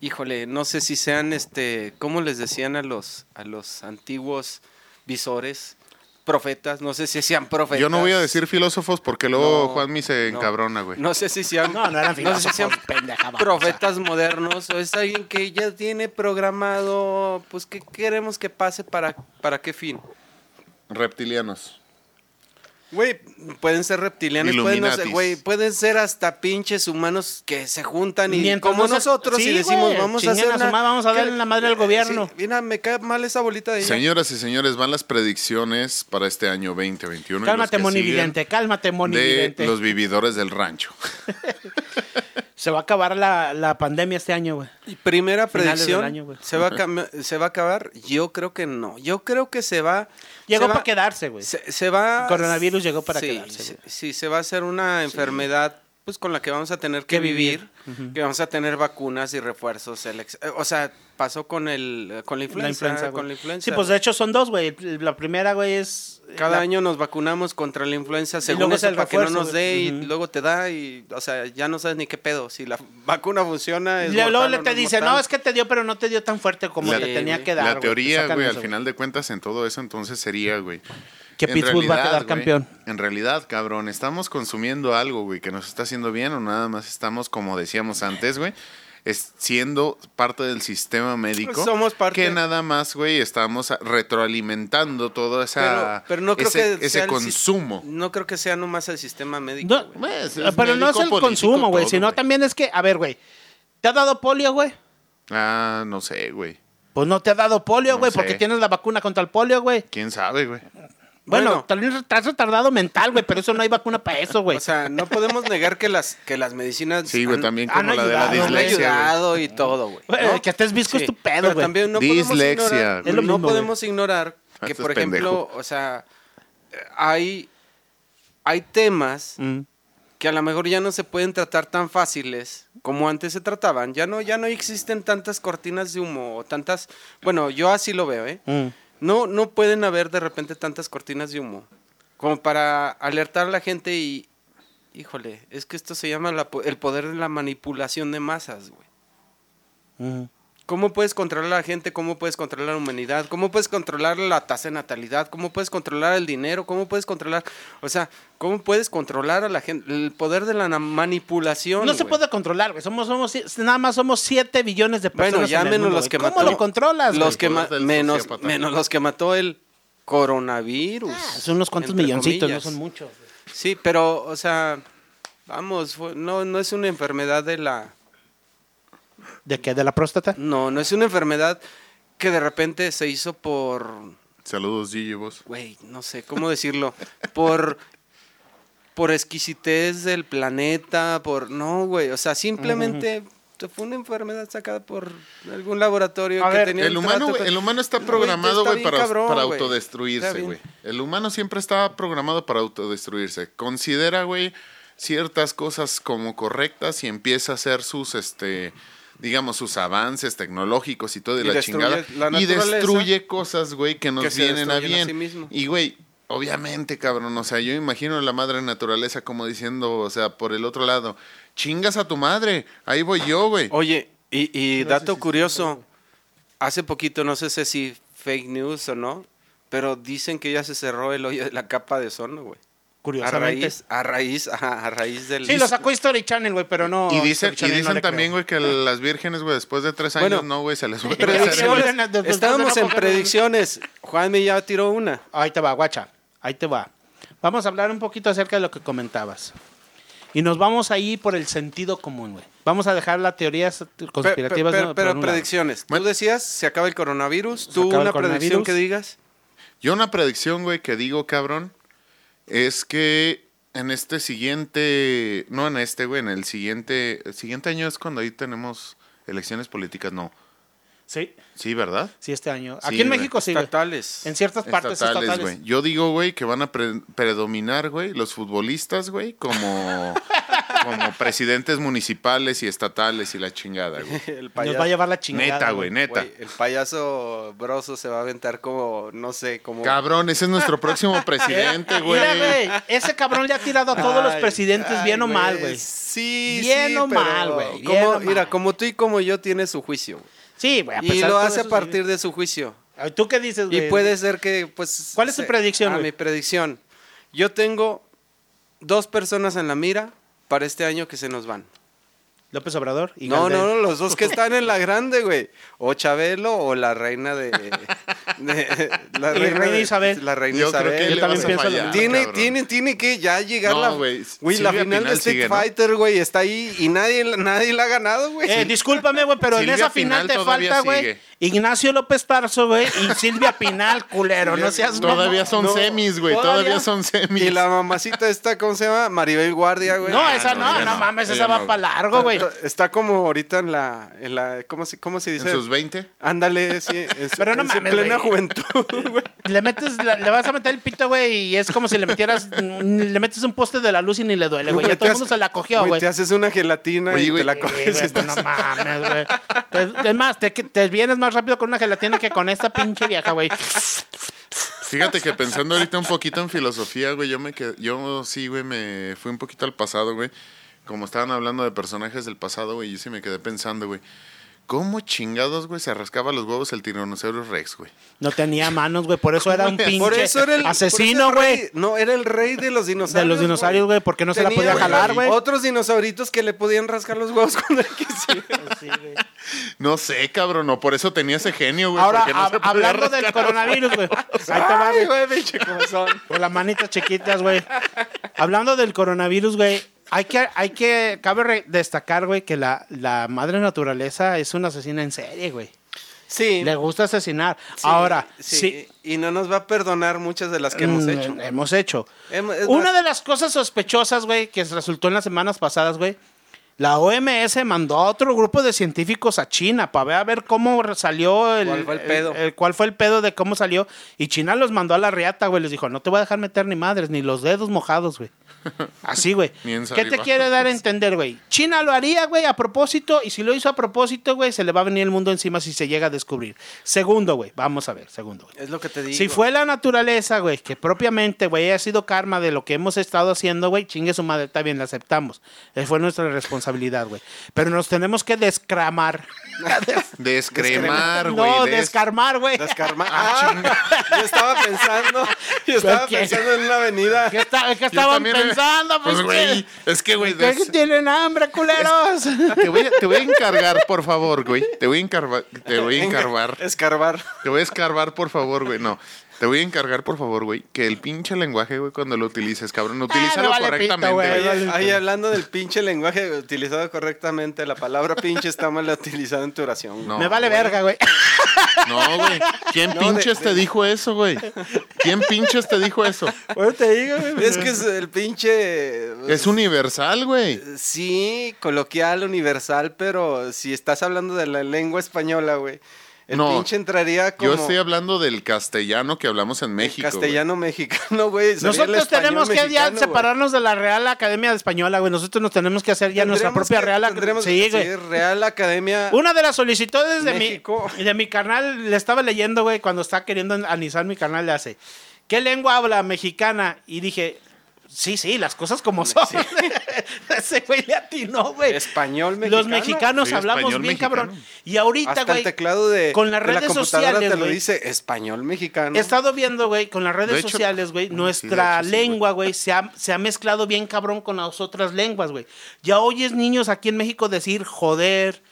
híjole, no sé si sean, este, ¿cómo les decían a los, a los antiguos visores? Profetas, no sé si sean profetas. Yo no voy a decir filósofos porque luego No, Juanmi se no. encabrona, güey. No sé si sean, No, no eran sé si sean filósofos, pendeja, profetas modernos o es alguien que ya tiene programado, pues, ¿qué queremos que pase para, para qué fin? Reptilianos. Güey, pueden ser reptilianos, pueden, no ser- güey, pueden ser hasta pinches humanos que se juntan y Mientras como no se- nosotros Sí, y decimos, güey, vamos a hacer a una- vamos a darle la madre al eh, gobierno. sí, mira, me cae mal esa bolita de. Señoras y señores, van las predicciones para este año 2021. y los Cálmate, que Moni siguen Vidente, cálmate, Moni De Vidente. los vividores del rancho. Se va a acabar la, la pandemia este año, güey. Primera predicción, año. ¿se, va a ¿se va a acabar? Yo creo que no. Yo creo que se va... Llegó se va- para quedarse, güey. Se, se va... El coronavirus llegó para sí, quedarse, Sí, sí, se va a hacer una enfermedad pues con la que vamos a tener que, Que vivir, vivir. que vamos a tener vacunas y refuerzos. el ex- eh, o sea, pasó con el con la influenza, La influenza, güey. con la influenza. Sí, pues de hecho son dos, güey. La primera, güey, es... cada la- año nos vacunamos contra la influenza según luego es eso el para que no nos dé y luego te da y o sea, ya no sabes ni qué pedo, si la vacuna funciona es Y luego mortal le te no dice, mortal. no, es que te dio, pero no te dio tan fuerte como La- te tenía que dar. La teoría, güey, al final de cuentas, en todo eso, entonces sería, güey. Que en Pittsburgh va a quedar güey, campeón. En realidad, cabrón, estamos consumiendo algo, güey, que nos está haciendo bien o nada más estamos, como decíamos antes, güey, es siendo parte del sistema médico. Somos parte- Que nada más, güey, estamos retroalimentando todo esa, pero, pero no creo ese, que ese consumo. no creo que sea nomás el sistema médico. No, güey. Pero no es el político, consumo, güey, sino güey. también es que, a ver, güey, ¿te ha dado polio, güey? Ah, no sé, güey. Pues no te ha dado polio, güey, porque tienes la vacuna contra el polio, güey. ¿Quién sabe, güey? Bueno, Bueno. también estás retardado mental, güey, pero eso no hay vacuna para eso, güey. O sea, no podemos negar que las que las medicinas Sí, güey, han- también han como la de la ayudado, güey. han dislexia, güey. ayudado y todo, güey. ¿no? que estés visco es tu pedo, pero güey. también no Dislexia, podemos ignorar, güey. Es lo no mismo, podemos ignorar que, Este por ejemplo, pendejo. o sea, hay, hay temas Mm. que a lo mejor ya no se pueden tratar tan fáciles como antes se trataban. Ya no, ya no existen tantas cortinas de humo o tantas. Bueno, yo así lo veo, ¿eh? Mm. No, no pueden haber de repente tantas cortinas de humo como para alertar a la gente y, híjole, es que esto se llama la el poder de la manipulación de masas, güey. ¿Cómo puedes controlar a la gente? ¿Cómo puedes controlar la humanidad? ¿Cómo puedes controlar la tasa de natalidad? ¿Cómo puedes controlar el dinero? ¿Cómo puedes controlar, o sea, cómo puedes controlar a la gente? El poder de la manipulación. No se puede controlar, güey. Somos, somos, nada más somos 7 billones de personas. Bueno, ya en el menos mundo, los que ¿Cómo mató. lo controlas, los güey? que menos, sociópata. menos los que mató el coronavirus. Ah, son unos cuantos milloncitos, comillas. no son muchos. Sí, pero, o sea, vamos, no, no es una enfermedad de la... ¿De qué? ¿De la próstata? No, no es una enfermedad que de repente se hizo por... Saludos, Gigi, vos. Güey, no sé cómo decirlo. Por... Por exquisitez del planeta, por... No, güey, o sea, simplemente... Fue una enfermedad sacada por algún laboratorio A que ver, tenía El un humano, trato el humano está programado, güey, para, cabrón, para autodestruirse, güey. El humano siempre está programado para autodestruirse. Considera, güey, ciertas cosas como correctas y empieza a hacer sus, este, digamos, sus avances tecnológicos y todo de Y la chingada. la y destruye cosas, güey, que nos Que vienen a bien. sí mismo. y, güey, obviamente, cabrón, o sea, yo imagino a la madre naturaleza como diciendo, o sea, por el otro lado, chingas a tu madre, ahí voy yo, güey. Oye, y, y No dato si- curioso, hace poquito, no sé si fake news o no, pero dicen que ya se cerró el hoyo de la capa de ozono, güey. A Curiosamente. raíz, a raíz, ajá, a raíz del... Sí, lo sacó History Channel, güey, pero no. Y dicen, y no dicen también, güey, que las vírgenes, güey, después de tres años, Bueno, no, güey, se les vuelve Predicciones. Estábamos en predicciones. Juanme ya tiró una. Ahí te va, guacha. Ahí te va. Vamos a hablar un poquito acerca de lo que comentabas. Y nos vamos ahí por el sentido común, güey. Vamos a dejar las teorías conspirativas. pe- ¿no? por pero un lado. predicciones. Tú decías, se acaba el coronavirus. ¿Tú una predicción que digas? Yo una predicción, güey, que digo, cabrón, es que en este siguiente, no en este, güey, en el siguiente, el siguiente año es cuando ahí tenemos elecciones políticas, no. Sí, Sí, ¿verdad? sí, este año. Sí, Aquí en güey. México sí, güey. Estatales. En ciertas partes Estatales, estatales. güey. Yo digo, güey, que van a pre- predominar, güey, los futbolistas, güey, como, como presidentes municipales y estatales y la chingada, güey. El Nos va a llevar la chingada. Neta, güey, neta. güey, el payaso broso se va a aventar como, no sé, como... Cabrón, ese es nuestro próximo presidente, güey. Mira, güey, ese cabrón le ha tirado a todos los presidentes ay, bien o mal, güey. Sí, Bien sí, o pero mal, güey, bien como- o Mira, como tú y como yo tiene su juicio. güey. Sí, güey. a Y pesar lo de hace a partir de su juicio. ¿Tú qué dices, güey? Y puede ser que, pues... ¿Cuál es tu se- predicción, Ah, güey? mi predicción. Yo tengo dos personas en la mira para este año que se nos van. López Obrador y No, no, no, los dos que están en la grande, güey. O Chabelo o la reina de... de- la Y reina de- Isabel. La reina Yo creo Isabel. que Yo también pienso fallar. Tiene, tiene, tiene que ya llegar No, la, güey. güey, la final de Pinal Street sigue, ¿no? Fighter, güey, está ahí y nadie, nadie la ha ganado, güey. Eh, discúlpame, güey, pero Silvia en esa final te falta, güey. Ignacio López Tarso, güey, y Silvia Pinal, culero. no seas Todavía son No, semis, güey. todavía- Todavía son semis. y la mamacita esta, ¿cómo se llama? Maribel Guardia, güey. No, Ah, esa no, no, no, no, mames, esa va para largo, güey. Está como ahorita en la, en la ¿cómo se, cómo se En dice? sus 20. Ándale, sí, en su, Pero no en mames, plena güey. juventud, güey. Le metes, la- le vas a meter el pito, güey, y es como si le metieras, le metes un poste de la luz y ni le duele, güey. Ya todo el mundo se la cogió, güey. Te haces una gelatina Oye, y te la coges. no mames, güey. Es más, te, te vienes más rápido con una gelatina que con esta pinche vieja, güey. Fíjate que pensando ahorita un poquito en filosofía, güey, yo me quedé, yo sí, güey, me fui un poquito al pasado, güey. Como estaban hablando de personajes del pasado, güey, yo sí me quedé pensando, güey. ¿Cómo chingados, güey, se rascaba los huevos el tiranosaurio Rex, güey? No tenía manos, güey, por eso era un pinche Por eso era el asesino, güey. No, era el rey de los dinosaurios. De los dinosaurios, güey, porque no se la podía jalar, güey. Otros dinosauritos que le podían rascar los huevos cuando él quisiera. No sé, cabrón, no, por eso tenía ese genio, güey. Ahora, no hab- hablando del coronavirus, güey. Ahí te va, güey. Con las manitas chiquitas, güey. Hablando del coronavirus, güey. Hay que, hay que, cabe destacar, güey, que la, la madre naturaleza es una asesina en serie, güey. Sí. Le gusta asesinar. sí, Ahora, sí. Y no nos va a perdonar muchas de las que hemos Mm, hecho. Hemos hecho. Hemos- Una más- de las cosas sospechosas, güey, que resultó en las semanas pasadas, güey. La OMS mandó a otro grupo de científicos a China para ver, a ver cómo salió el, ¿Cuál fue el pedo? el- cuál fue el pedo de cómo salió. Y China los mandó a la riata, güey. Les dijo, no te voy a dejar meter ni madres, ni los dedos mojados, güey. Así, güey. ¿Qué te quiere dar a entender, güey? China lo haría, güey, a propósito. Y si lo hizo a propósito, güey, se le va a venir el mundo encima si se llega a descubrir. Segundo, güey. Vamos a ver, segundo, güey. Es lo que te digo. Si fue la naturaleza, güey, que propiamente, güey, ha sido karma de lo que hemos estado haciendo, güey, chingue su madre, está bien, la aceptamos. Esa fue nuestra responsabilidad, güey. Pero nos tenemos que descramar. Descremar, güey. no, des- descarmar, güey. Descarma. Ah, yo estaba pensando. Yo estaba ¿Qué? pensando en una avenida. ¿Qué, está- qué estaban eh, pensando? Pues, Pues, güey, es que, güey, ¿Qué des- tienen hambre, culeros? te, voy a, te voy a encargar, por favor, güey. Te voy a encargar, te voy a encargar. Escarbar. Te voy a escarbar, por favor, güey. No. Te voy a encargar, por favor, güey, que el pinche lenguaje, güey, cuando lo utilices, cabrón, utilízalo Ah, me vale pito, correctamente, güey. ahí hablando del pinche lenguaje utilizado correctamente, la palabra pinche está mal utilizada en tu oración. No. Me vale güey. verga, güey. No, güey. ¿Quién No, pinches de- te de- dijo eso, güey? ¿Quién pinches te dijo eso? Bueno, te digo, güey. Es que es el pinche. Es universal, güey. Sí, coloquial, universal, pero si estás hablando de la lengua española, güey. El No, pinche entraría como. Yo estoy hablando del castellano que hablamos en México. güey. Castellano mexicano, güey. el Nosotros tenemos que ya mexicano, separarnos de la Real Academia Española, güey. Nosotros nos tenemos que hacer ya nuestra propia que- Real Academia. Sí, güey. Real Academia. Una de las solicitudes de mi, de mi carnal, le estaba leyendo, güey, cuando está queriendo analizar mi canal, le hace, ¿qué lengua habla mexicana? Y dije, sí, sí, las cosas como son. Ese güey le atinó, güey. Español mexicano. Los mexicanos Sí, hablamos bien, mexicano. cabrón. Y ahorita, Hasta güey, el teclado de, con las de la redes computadora sociales, te lo güey. dice español mexicano. He estado viendo, güey, con las redes hecho- sociales, güey, nuestra hecho, lengua, güey, se ha, se ha mezclado bien cabrón con las otras lenguas, güey. Ya oyes niños aquí en México decir joder,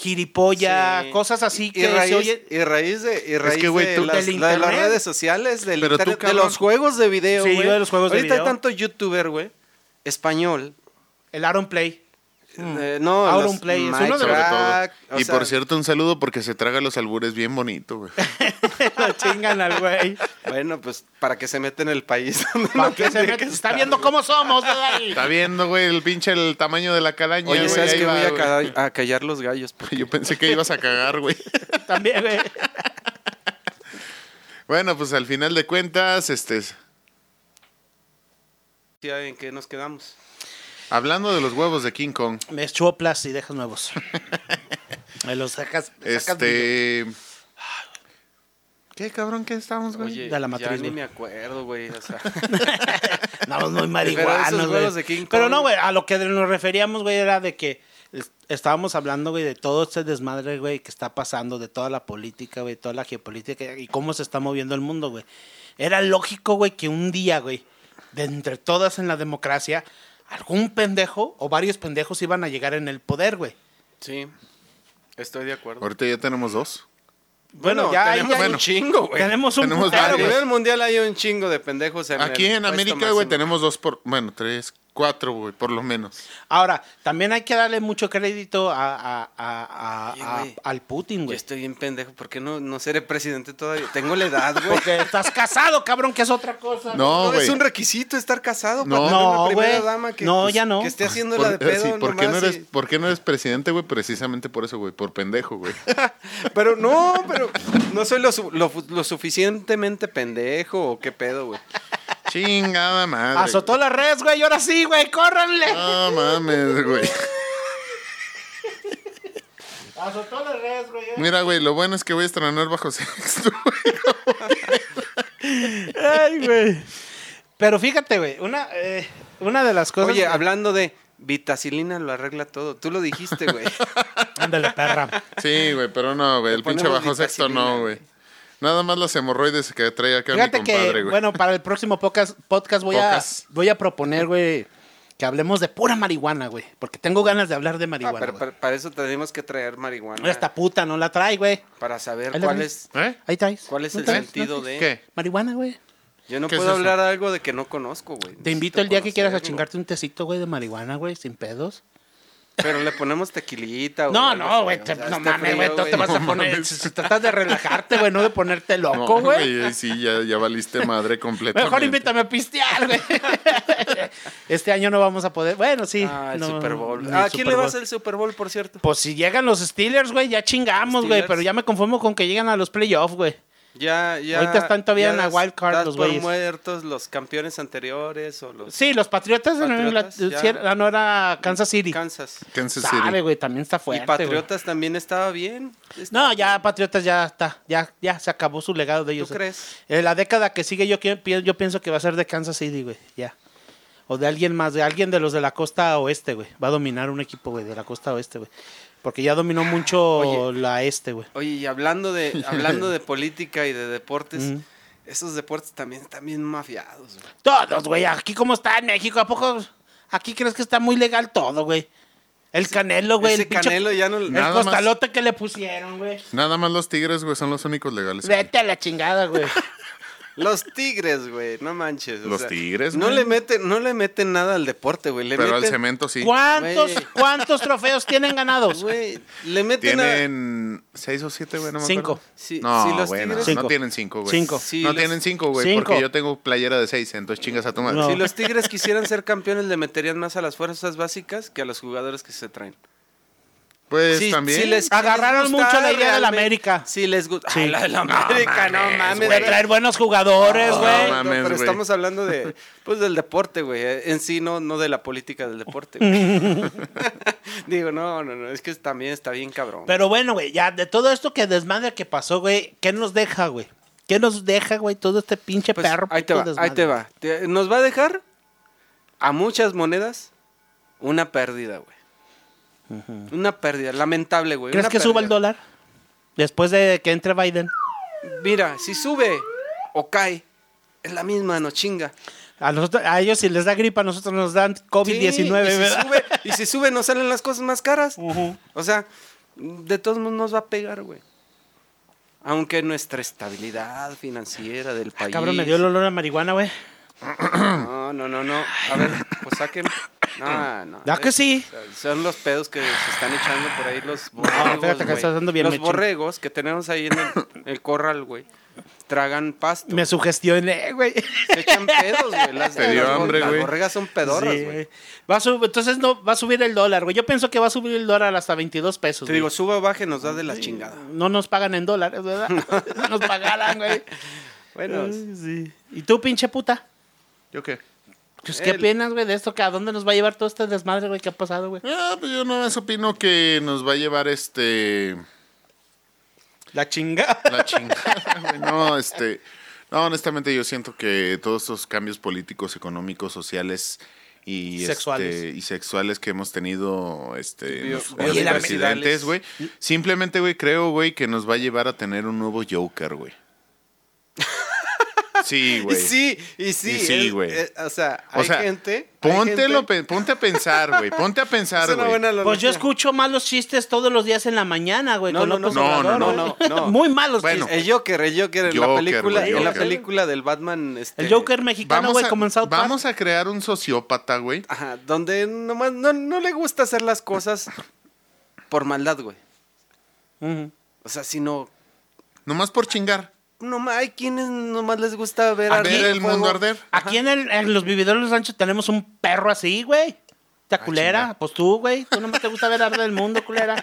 giripolla, Sí. cosas así y, que raíz, se oye. y raíz de, y raíz que, de, las, Del la de las internet. redes sociales, del Pero tú, internet, de los juegos de video, Sí, güey. de los juegos de Ahorita video. hay tanto youtuber, güey, español, El Aaron Play. Eh, no, Auron los Play, es uno de Sobre los- Y sea, por cierto, un saludo porque se traga los albures bien bonito, güey. Lo chingan al güey. Bueno, pues para que se meta en el país. que se está estar, viendo güey. cómo somos, ¿verdad? Está viendo, güey, el pinche el tamaño de la calaña. Oye, güey, ¿sabes que va, voy a, güey. ca- a callar los gallos? porque Yo pensé que ibas a cagar, güey. También, güey. Bueno, pues al final de cuentas, este, ¿En qué nos quedamos? Hablando de los huevos de King Kong, Me choplas y dejas nuevos. Me los sacas. sacas este, ¿qué cabrón que estamos, güey? Oye, de la ya matriz, ni güey. me acuerdo, güey. O sea, Andamos muy Pero marihuanos, güey. huevos de King Pero Kong- no, güey, a lo que nos referíamos, güey, era de que es- estábamos hablando, güey, de todo este desmadre, güey, que está pasando, de toda la política, güey, toda la geopolítica y cómo se está moviendo el mundo, güey. Era lógico, güey, que un día, güey, de entre todas en la democracia, algún pendejo o varios pendejos iban a llegar en el poder, güey. sí, estoy de acuerdo. Ahorita ya tenemos dos. Bueno, ya- tenemos ya- un bueno, chingo, güey. Tenemos un Tenemos putero, varios. güey. nivel mundial hay un chingo de pendejos en Aquí el en América, güey, tenemos dos por, bueno, tres, cuatro, güey, por lo menos. Ahora, también hay que darle mucho crédito a, a- a- a- Oye, a- güey. al Putin, Yo güey. estoy bien pendejo. ¿Por qué no, no seré presidente todavía? Tengo la edad, güey. Porque estás casado, cabrón, que es otra cosa. No, No, güey. es un requisito estar casado No. para tener No, una primera güey. dama que, No, pues, ya no. que esté haciendo Por- la de pedo. sí, ¿por, qué no eres, y- ¿Por qué no eres presidente, güey? Precisamente por eso, güey, por pendejo, güey. Pero no, pero no soy lo, su- lo, lo suficientemente pendejo o qué pedo, güey. Chingada madre. Azotó la red, güey, ahora sí, güey, córranle. No mames, güey. Azotó la red, güey. Mira, güey, lo bueno es que voy a estrenar bajo sexto. Ay, güey. Pero fíjate, güey, una, eh, una de las cosas. Oye, hablando de vitacilina lo arregla todo. Tú lo dijiste, güey. Ándale, perra. Sí, güey, pero no, güey. El pinche bajo sexto no, güey. Nada más las hemorroides que trae acá Fíjate mi compadre, que, güey. bueno, para el próximo podcast, podcast voy. A, voy a proponer, güey, que hablemos de pura marihuana, güey. Porque tengo ganas de hablar de Ah, marihuana. pero, güey. para, para eso tenemos que traer marihuana. Esta puta no la trae, güey. Para saber Ahí la cuál es, ¿Eh? Ahí traes. cuál es ¿No el traes? sentido ¿No de... ¿Qué? Marihuana, güey. Yo no ¿Qué es puedo hablar algo de que no conozco, güey. Te invito Necesito el día que quieras a conocerlo. chingarte un tecito, güey, de marihuana, güey, sin pedos. Pero le ponemos tequilita, güey. No, no, güey, o te- sea, no mames, güey, tú te vas a No poner, mames. si tratas de relajarte, güey, no de ponerte No, loco, güey. güey, sí, ya, ya valiste madre completamente. Mejor invítame a pistear, güey. Este año no vamos a poder, bueno, sí. Ah, el no, Super Bowl. el ¿A quién Super le Bowl. vas al Super Bowl, por cierto? Pues si llegan los Steelers, güey, ya chingamos, güey, pero ya me conformo con que llegan a los playoffs, güey. Ya, ya. Ahorita están todavía ya en la wild card das los por güeyes. muertos los campeones anteriores o los Sí, los Patriotas, Patriotas, Inglaterra, ya. ah, no era Kansas City. Kansas. Kansas Sabe, City. güey, también está fuerte, y güey. Patriotas también estaba bien. No, ya Patriotas ya está, ya, ya se acabó su legado de ¿Tú ellos. crees? En la década que sigue yo, yo pienso que va a ser de Kansas City, güey, ya. O de alguien más, de alguien de los de la costa oeste, güey. Va a dominar un equipo, güey, de la costa oeste, güey. Porque ya dominó mucho Oye. la este, güey. Oye, y hablando de hablando de política y de deportes, Mm. esos deportes también están bien mafiados. güey. Todos, güey. Aquí como está en México, ¿a poco? Aquí crees que está muy legal todo, güey. El canelo, güey. Ese El pinche- Canelo ya no El Nada más. costalote que le pusieron, güey. Nada más los tigres, güey, son los únicos legales. Vete a la chingada, güey. Los Tigres, güey, no manches. o Los sea, Tigres, No güey. le meten no le meten nada al deporte, güey. Le Pero al cemento sí. ¿Cuántos, Güey. ¿Cuántos trofeos tienen ganados? Güey, le meten a Tienen seis o siete, güey, no me Cinco. acuerdo. Sí, no, sí, los bueno, Tigres- Cinco. no tienen cinco, güey. Cinco. Sí, no los- tienen cinco, güey, Cinco. porque yo tengo playera de seis, entonces chingas a tu madre. No. Si los Tigres quisieran ser campeones, le meterían más a las fuerzas básicas que a los jugadores que se traen. Pues Sí, también. les- Agarraron les mucho la idea de la. América. Sí, les gusta. Sí. Ay, la de la América, no mames. De traer buenos jugadores, No, güey. No, mames, pero güey. estamos hablando de, pues, del deporte, güey. En sí, no, no de la política del deporte. güey. Digo, no, no, no. Es que también está bien cabrón. Pero bueno, güey, ya de todo esto que desmadre que pasó, güey, ¿qué nos deja, güey? ¿Qué nos deja, güey, todo este pinche Pues, perro? ahí te puto va, desmadre? ahí te va. Nos va a dejar a muchas monedas una pérdida, güey. Una pérdida, lamentable, güey. ¿Crees una que suba el dólar? Después de que entre Biden. Mira, si sube o cae, es la misma, no chinga. A, nosotros, a ellos si les da gripa, a nosotros nos dan COVID-19, Sí, y, ¿verdad? si sube, y si sube, nos salen las cosas más caras. O sea, de todos modos nos va a pegar, güey. Aunque nuestra estabilidad financiera del país. Cabrón, me dio el olor a marihuana, güey. No, no, no, no. A ver, pues saquen. No, no. ¿Ya que sí? Son los pedos que se están echando por ahí los No, borregos. fíjate que estás dando bien los mechín. borregos que tenemos ahí en el, el corral, güey. Tragan pasto. Me sugestioné, güey. Se echan pedos, güey. Las, Te dio las bo- hambre, las güey. borregas son pedorras, Sí, güey. Va a sub- entonces no, va a subir el dólar, güey. Yo pienso que va a subir el dólar hasta 22 pesos. Te güey. digo, suba o baje, nos da de la chingada. No nos pagan en dólares, ¿verdad? nos pagarán, güey. Bueno, sí. ¿Y tú, pinche puta? ¿Yo qué? Pues, ¿Qué opinas, güey, de esto? que ¿A dónde nos va a llevar todo este desmadre, güey? ¿Qué ha pasado, güey? Ah, pues yo no más opino que nos va a llevar este. La chingada. La chingada, güey. No, este. No, honestamente, yo siento que todos estos cambios políticos, económicos, sociales y Sexuales. este, y sexuales que hemos tenido este Bio- los- Oye, presidentes, güey. Simplemente, güey, creo, güey, que nos va a llevar a tener un nuevo Joker, güey. Sí, Y güey. sí, y sí. Y sí, es- güey. eh, o sea, O hay sea, gente. hay Póntelo, gente- ponte a pensar, güey. Ponte a pensar, güey. Pues yo escucho malos chistes todos los días en la mañana, güey. No, con no, no, no, no, güey. no, no. Muy malos Bueno. chistes. El Joker, el Joker, en la película, en la película del Batman. Este, El Joker mexicano, güey, Park. vamos a crear un sociópata, güey. Ajá, donde nomás no, no le gusta hacer las cosas por maldad, güey. O sea, sino. Nomás por chingar. Nomás, hay quienes nomás les gusta ver, A arder ver el fuego. mundo arder. Aquí en, el- en los vividores del rancho tenemos un perro así, güey. ¿Te culera? chinga. Pues tú, güey. Tú no me te gusta ver arder el mundo, culera.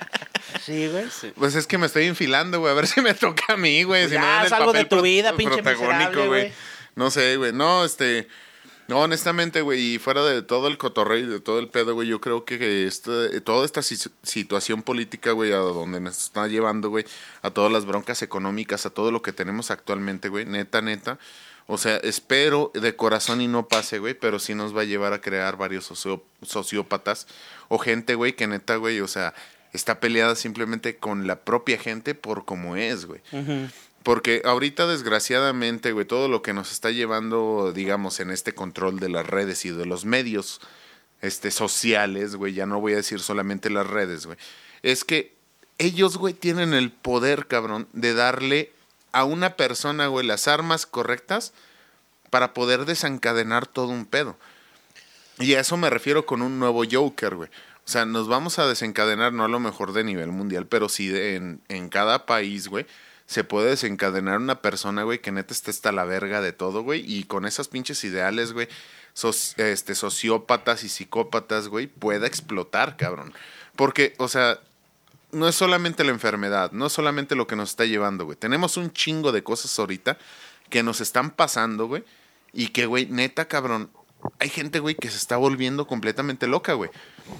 Sí, güey. Sí. Pues es que me estoy infilando, güey. A ver si me toca a mí, güey. Pues si me ya, haz algo de tu vida, pinche miserable, güey. No sé, güey. No, este. No, honestamente, güey, y fuera de todo el cotorreo y de todo el pedo, güey, yo creo que este, toda esta si- situación política, güey, a donde nos está llevando, güey, a todas las broncas económicas, a todo lo que tenemos actualmente, güey, neta, neta. O sea, espero de corazón y no pase, güey, pero sí nos va a llevar a crear varios sociópatas o gente, güey, que neta, güey, o sea, está peleada simplemente con la propia gente por cómo es, güey. Ujú. Porque ahorita, desgraciadamente, güey, todo lo que nos está llevando, digamos, en este control de las redes y de los medios este, sociales, güey, ya no voy a decir solamente las redes, güey, es que ellos, güey, tienen el poder, cabrón, de darle a una persona, güey, las armas correctas para poder desencadenar todo un pedo. Y a eso me refiero con un nuevo Joker, güey. O sea, nos vamos a desencadenar, no a lo mejor de nivel mundial, pero sí de- en, en cada país, güey. Se puede desencadenar una persona, güey, que neta esté hasta la verga de todo, güey. Y con esas pinches ideales, güey, este, sociópatas y psicópatas, güey, pueda explotar, cabrón. Porque, o sea, no es solamente la enfermedad, no es solamente lo que nos está llevando, güey. Tenemos un chingo de cosas ahorita que nos están pasando, güey. Y que, güey, neta, cabrón, hay gente, güey, que se está volviendo completamente loca, güey.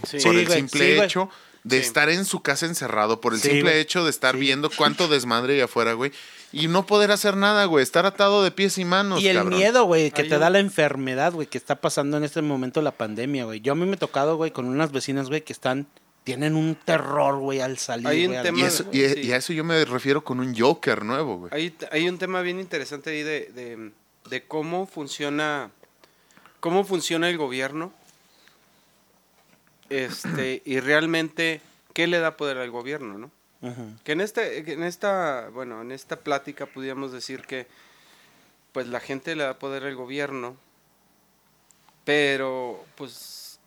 Sí. por el simple sí, hecho de Sí. estar en su casa encerrado, por el Sí, simple güey. hecho de estar viendo cuánto desmadre hay afuera, güey. Y no poder hacer nada, güey. Estar atado de pies y manos, Y el cabrón. miedo, güey, que te da la enfermedad, güey, que está pasando en este momento la pandemia, güey. Yo a mí me he tocado, güey, con unas vecinas, güey, que están, tienen un terror, güey, al salir, Hay un tema- Y, eso, y, Sí. y a eso yo me refiero con un Joker nuevo, güey. Hay, hay un tema bien interesante ahí de, de, de cómo funciona cómo funciona el gobierno este y realmente qué le da poder al gobierno, ¿no? Que en este en esta bueno en esta plática pudiéramos decir que pues la gente le da poder al gobierno, pero pues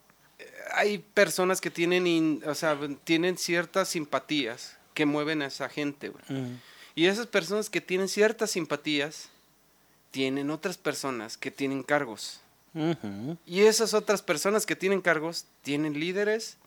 hay personas que tienen in- o sea tienen ciertas simpatías que mueven a esa gente, güey. Y esas personas que tienen ciertas simpatías, tienen otras personas que tienen cargos. Y esas otras personas que tienen cargos, tienen líderes.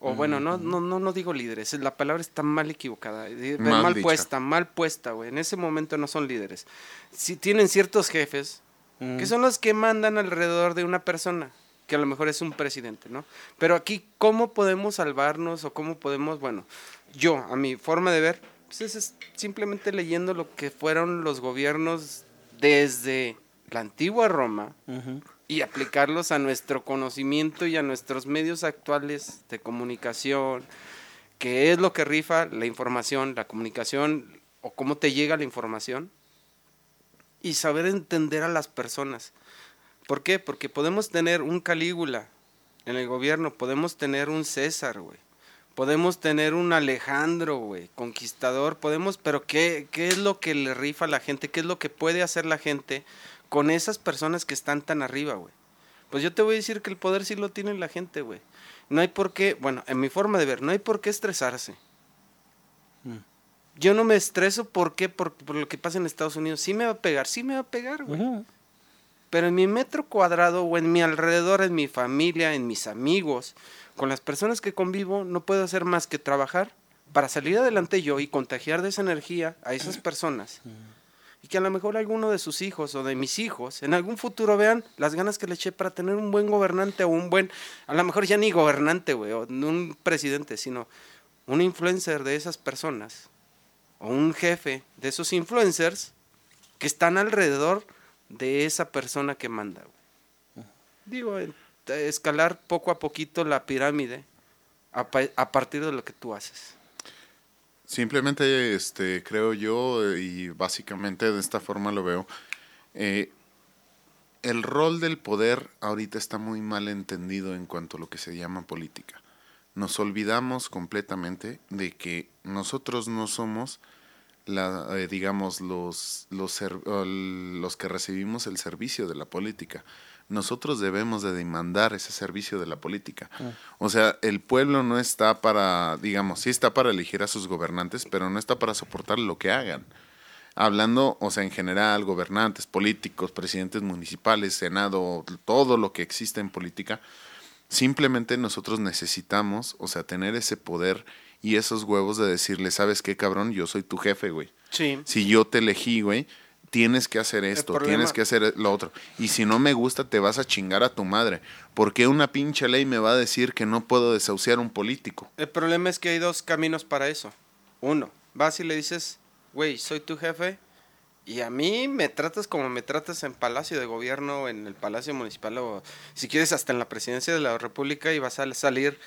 O bueno, no, no, no, no digo líderes, la palabra está mal equivocada, eh, Mal puesta, mal puesta, güey. En ese momento no son líderes. Si tienen ciertos jefes, que son los que mandan alrededor de una persona, que a lo mejor es un presidente, ¿no? Pero aquí, ¿cómo podemos salvarnos o cómo podemos, bueno, yo, a mi forma de ver, pues es, es simplemente leyendo lo que fueron los gobiernos desde la antigua Roma. Y aplicarlos a nuestro conocimiento y a nuestros medios actuales de comunicación, que es lo que rifa la información, la comunicación o cómo te llega la información y saber entender a las personas. ¿Por qué? Porque podemos tener un Calígula en el gobierno, podemos tener un César, güey. Podemos tener un Alejandro, güey, conquistador, podemos, pero ¿qué, ¿qué es lo que le rifa a la gente? ¿Qué es lo que puede hacer la gente con esas personas que están tan arriba, güey. Pues yo te voy a decir que el poder sí lo tiene la gente, güey. No hay por qué, bueno, en mi forma de ver, no hay por qué estresarse. Mm. Yo no me estreso ¿por qué? Por, por lo que pasa en Estados Unidos. Sí me va a pegar, sí me va a pegar, güey. Pero en mi metro cuadrado o en mi alrededor, en mi familia, en mis amigos, con las personas que convivo, no puedo hacer más que trabajar para salir adelante yo y contagiar de esa energía a esas personas. Y que a lo mejor alguno de sus hijos o de mis hijos en algún futuro vean las ganas que le eché para tener un buen gobernante o un buen, a lo mejor ya ni gobernante, güey, o un presidente, sino un influencer de esas personas o un jefe de esos influencers que están alrededor de esa persona que manda. Digo, escalar poco a poquito la pirámide a, a partir de lo que tú haces. Simplemente, este, creo yo, y básicamente de esta forma lo veo, eh, el rol del poder ahorita está muy mal entendido en cuanto a lo que se llama política. Nos olvidamos completamente de que nosotros no somos, la, eh, digamos, los, los, los que recibimos el servicio de la política. Nosotros debemos de demandar ese servicio de la política. O sea, el pueblo no está para, digamos, sí está para elegir a sus gobernantes, pero no está para soportar lo que hagan. Hablando, o sea, en general, gobernantes, políticos, presidentes municipales, senado, todo lo que existe en política, simplemente nosotros necesitamos, o sea, tener ese poder y esos huevos de decirle, ¿sabes qué, cabrón? Yo soy tu jefe, güey. Sí. Si yo te elegí, güey, tienes que hacer esto, tienes que hacer lo otro. Y si no me gusta, te vas a chingar a tu madre. Porque una pinche ley me va a decir que no puedo desahuciar a un político? El problema es que hay dos caminos para eso. Uno, vas y le dices, güey, soy tu jefe y a mí me tratas como me tratas en Palacio de Gobierno, en el Palacio Municipal o si quieres hasta en la Presidencia de la República y vas a salir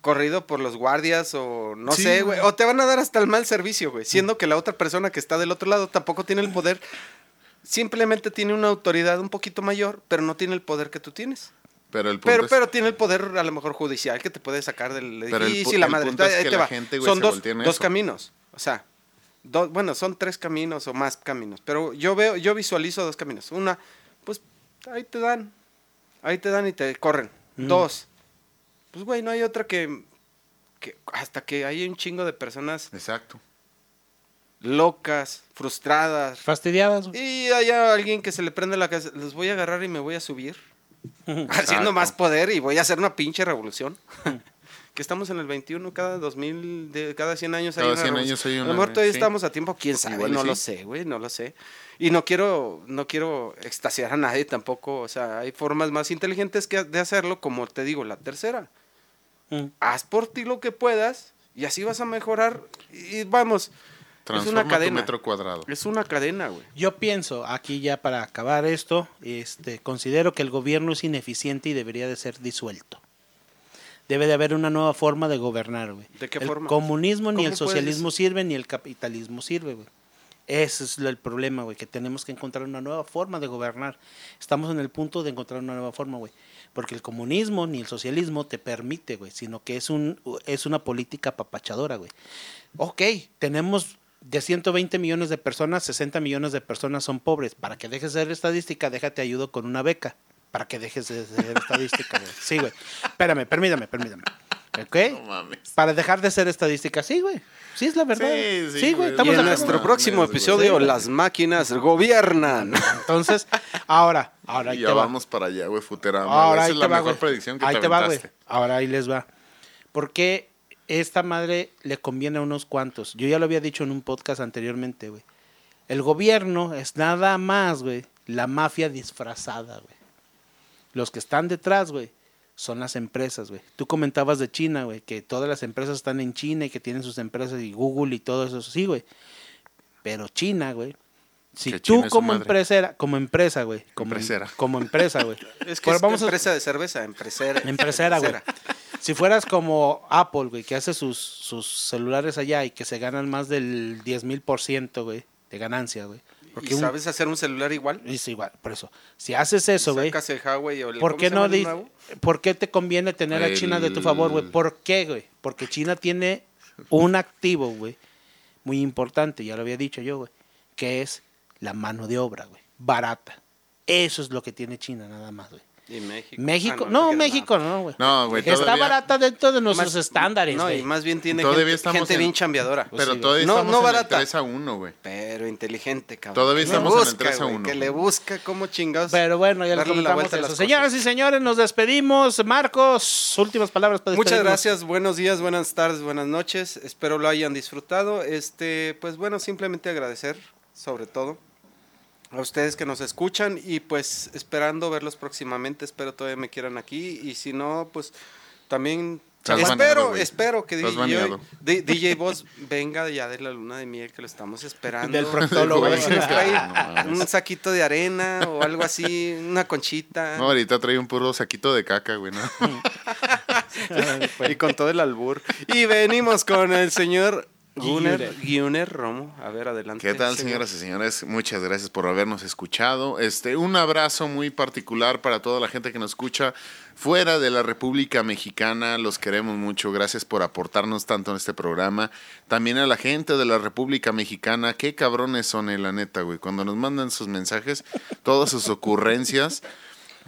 corrido por los guardias o no Sí, sé, güey. O te van a dar hasta el mal servicio, güey. Siendo que la otra persona que está del otro lado tampoco tiene el poder. Simplemente tiene una autoridad un poquito mayor, pero no tiene el poder que tú tienes. Pero el punto Pero, es- pero tiene el poder a lo mejor judicial que te puede sacar del edificio y la madre. punto es que te va. gente, güey, son dos, dos caminos. O sea, dos, bueno, son tres caminos o más caminos. Pero yo veo, yo visualizo dos caminos. Una, pues ahí te dan. Ahí te dan y te corren. Mm. Dos, pues güey, no hay otra que, que hasta que hay un chingo de personas Exacto. locas, frustradas. Fastidiadas. güey. Y haya alguien que se le prende la cabeza, los voy a agarrar y me voy a subir. Haciendo más poder y voy a hacer una pinche revolución. que estamos en el 21, cada 2000, de, cada 100 años hay Cada una 100 revolución. años hay A una, lo mejor todavía sí. estamos a tiempo, quién sabe, Igual y no lo sé, güey, no lo sé. Y no quiero, no quiero extasiar a nadie tampoco, o sea, hay formas más inteligentes que de hacerlo, como te digo, la tercera. Mm. Haz por ti lo que puedas y así vas a mejorar y vamos. Transforma es una tu cadena. metro cuadrado. Es una cadena, güey. Yo pienso, aquí ya para acabar esto, este, considero que el gobierno es ineficiente y debería de ser disuelto. Debe de haber una nueva forma de gobernar, güey. ¿De qué el forma? comunismo ni ¿Cómo el puedes socialismo sirve ni el capitalismo sirve, güey. Ese es lo- el problema, güey, que tenemos que encontrar una nueva forma de gobernar. Estamos en el punto de encontrar una nueva forma, güey. Porque el comunismo ni el socialismo te permite, güey, sino que es, un, es una política papachadora, güey. Ok, tenemos de 120 millones de personas, 60 millones de personas son pobres. Para que dejes de ser estadística, déjate ayudo con una beca. Para que dejes de ser estadística, güey. Sí, güey. Espérame, permítame, permítame. ¿Ok? No mames. Para dejar de ser estadística, sí, güey. Sí, es la verdad. Sí, sí, Sí, güey. Estamos Y en nuestro próximo episodio, Sí. las máquinas gobiernan. Entonces, ahora, ahora ahí ya te va. vamos para allá, güey, Futerama. Ahora Esa ahí es te la va, mejor güey. predicción que Ahí te, te va, güey. Ahora ahí les va. ¿Por qué esta madre le conviene a unos cuantos? Yo ya lo había dicho en un podcast anteriormente, güey. El gobierno es nada más, güey, la mafia disfrazada, güey. Los que están detrás, güey, son las empresas, güey. Tú comentabas de China, güey, que todas las empresas están en China y que tienen sus empresas y Google y todo eso, sí, güey. Pero China, güey, si Que tú como empresa, como empresa, güey, como Empresera. como empresa, güey. Es que Pero es vamos a- empresa de cerveza, empresera. Empresera, güey. Si fueras como Apple, güey, que hace sus, sus celulares allá y que se ganan más del 10 mil por ciento, güey, de ganancia, güey. Porque ¿Y un- sabes hacer un celular igual? es igual, por eso. Si haces eso, güey, Sacas el Huawei o el ¿por ¿cómo qué no llama el di- nuevo? ¿Por qué te conviene tener a China de tu favor, güey? ¿Por qué, güey? Porque China tiene un activo, güey, muy importante, ya lo había dicho yo, güey, que es la mano de obra, güey, barata. Eso es lo que tiene China, nada más, güey. Y México. México, Ah, no, creas, México no, güey. No, güey, Está todavía- barata dentro de nuestros Más- estándares, No, güey. y más bien tiene Todavía gente, estamos gente en- bien chambeadora. Pero sí, todavía no- estamos no en barata. el 3 a 1, güey. Pero inteligente, cabrón. Todavía Que estamos le en el busca, 3 a güey, 1. Que le busca cómo chingados. Pero bueno, ya darle la vuelta a eso. las Señoras y señores, nos despedimos. Marcos, últimas palabras para Muchas gracias, buenos días, buenas tardes, buenas noches. Espero lo hayan disfrutado. Este, pues bueno, simplemente agradecer, sobre todo, a ustedes que nos escuchan y pues esperando verlos próximamente. Espero todavía me quieran aquí y si no, pues también espero, espero que DJ, DJ Boss venga ya de la luna de miel que lo estamos esperando. Del proctólogo. Si nos trae No un saquito de arena o algo así, una conchita. No, ahorita trae un puro saquito de caca, güey, ¿no? y con todo el albur. Y venimos con el señor Gunner, Romo. A ver, adelante. ¿Qué tal, señor. señoras y señores? Muchas gracias por habernos escuchado. Este, un abrazo muy particular para toda la gente que nos escucha fuera de la República Mexicana. Los queremos mucho. Gracias por aportarnos tanto en este programa. También a la gente de la República Mexicana. Qué cabrones son, eh, la neta, güey. Cuando nos mandan sus mensajes, todas sus ocurrencias.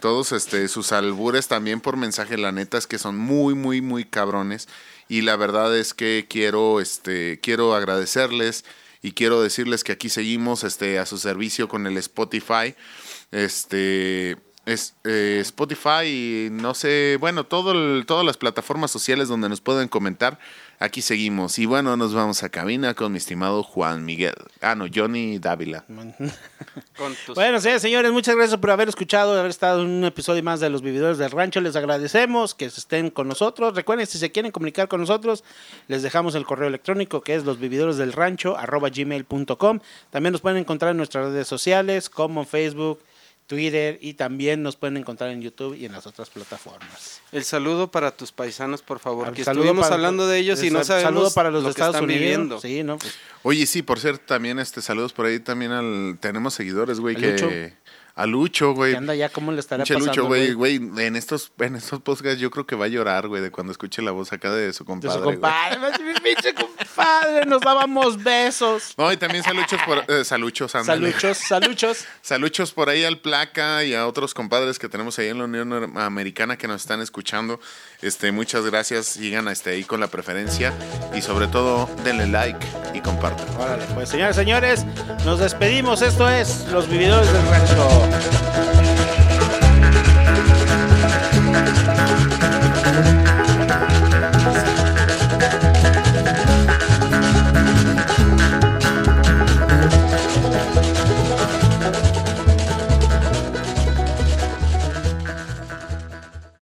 Todos este, sus albures también por mensaje, la neta es que son muy, muy, muy cabrones. Y la verdad es que quiero, este, quiero agradecerles y quiero decirles que aquí seguimos este, a su servicio con el Spotify. Este, es, eh, Spotify y no sé, bueno, todo el- todas las plataformas sociales donde nos pueden comentar, aquí seguimos. Y bueno, nos vamos a cabina con mi estimado Juan Miguel. Ah, no, Johnny Dávila. Con tus- Bueno, sí, señores, muchas gracias por haber escuchado, haber estado en un episodio más de Los Vividores del Rancho. Les agradecemos que estén con nosotros. Recuerden, si se quieren comunicar con nosotros, les dejamos el correo electrónico que es losvividoresdelrancho.gmail.com. También nos pueden encontrar en nuestras redes sociales como Facebook, Twitter y también nos pueden encontrar en YouTube y en las otras plataformas. El saludo para tus paisanos, por favor. Al que estuvimos para- hablando de ellos y no sabemos Saludo para los lo de que están Unidos. viviendo. Sí, ¿no? Pues, Oye, sí, por cierto, también este saludos por ahí también al tenemos seguidores, güey, ¿A que Lucho? A Lucho, güey. ¿qué anda ya? ¿Cómo le estará pasando, Lucho, güey, güey? en estos en estos podcasts yo creo que va a llorar, güey, de cuando escuche la voz acá de su De compadre. su güey. compadre, pinche compadre, nos dábamos besos. No, y también saluchos por eh, saluchos, ándale. Saluchos, saluchos. Saluchos por ahí al Placa y a otros compadres que tenemos ahí en la Unión Americana que nos están escuchando. Este, muchas gracias, sigan este, ahí con la preferencia y sobre todo denle like y compartan. Órale, pues señores, señores, nos despedimos. Esto es Los Vividores del Rancho.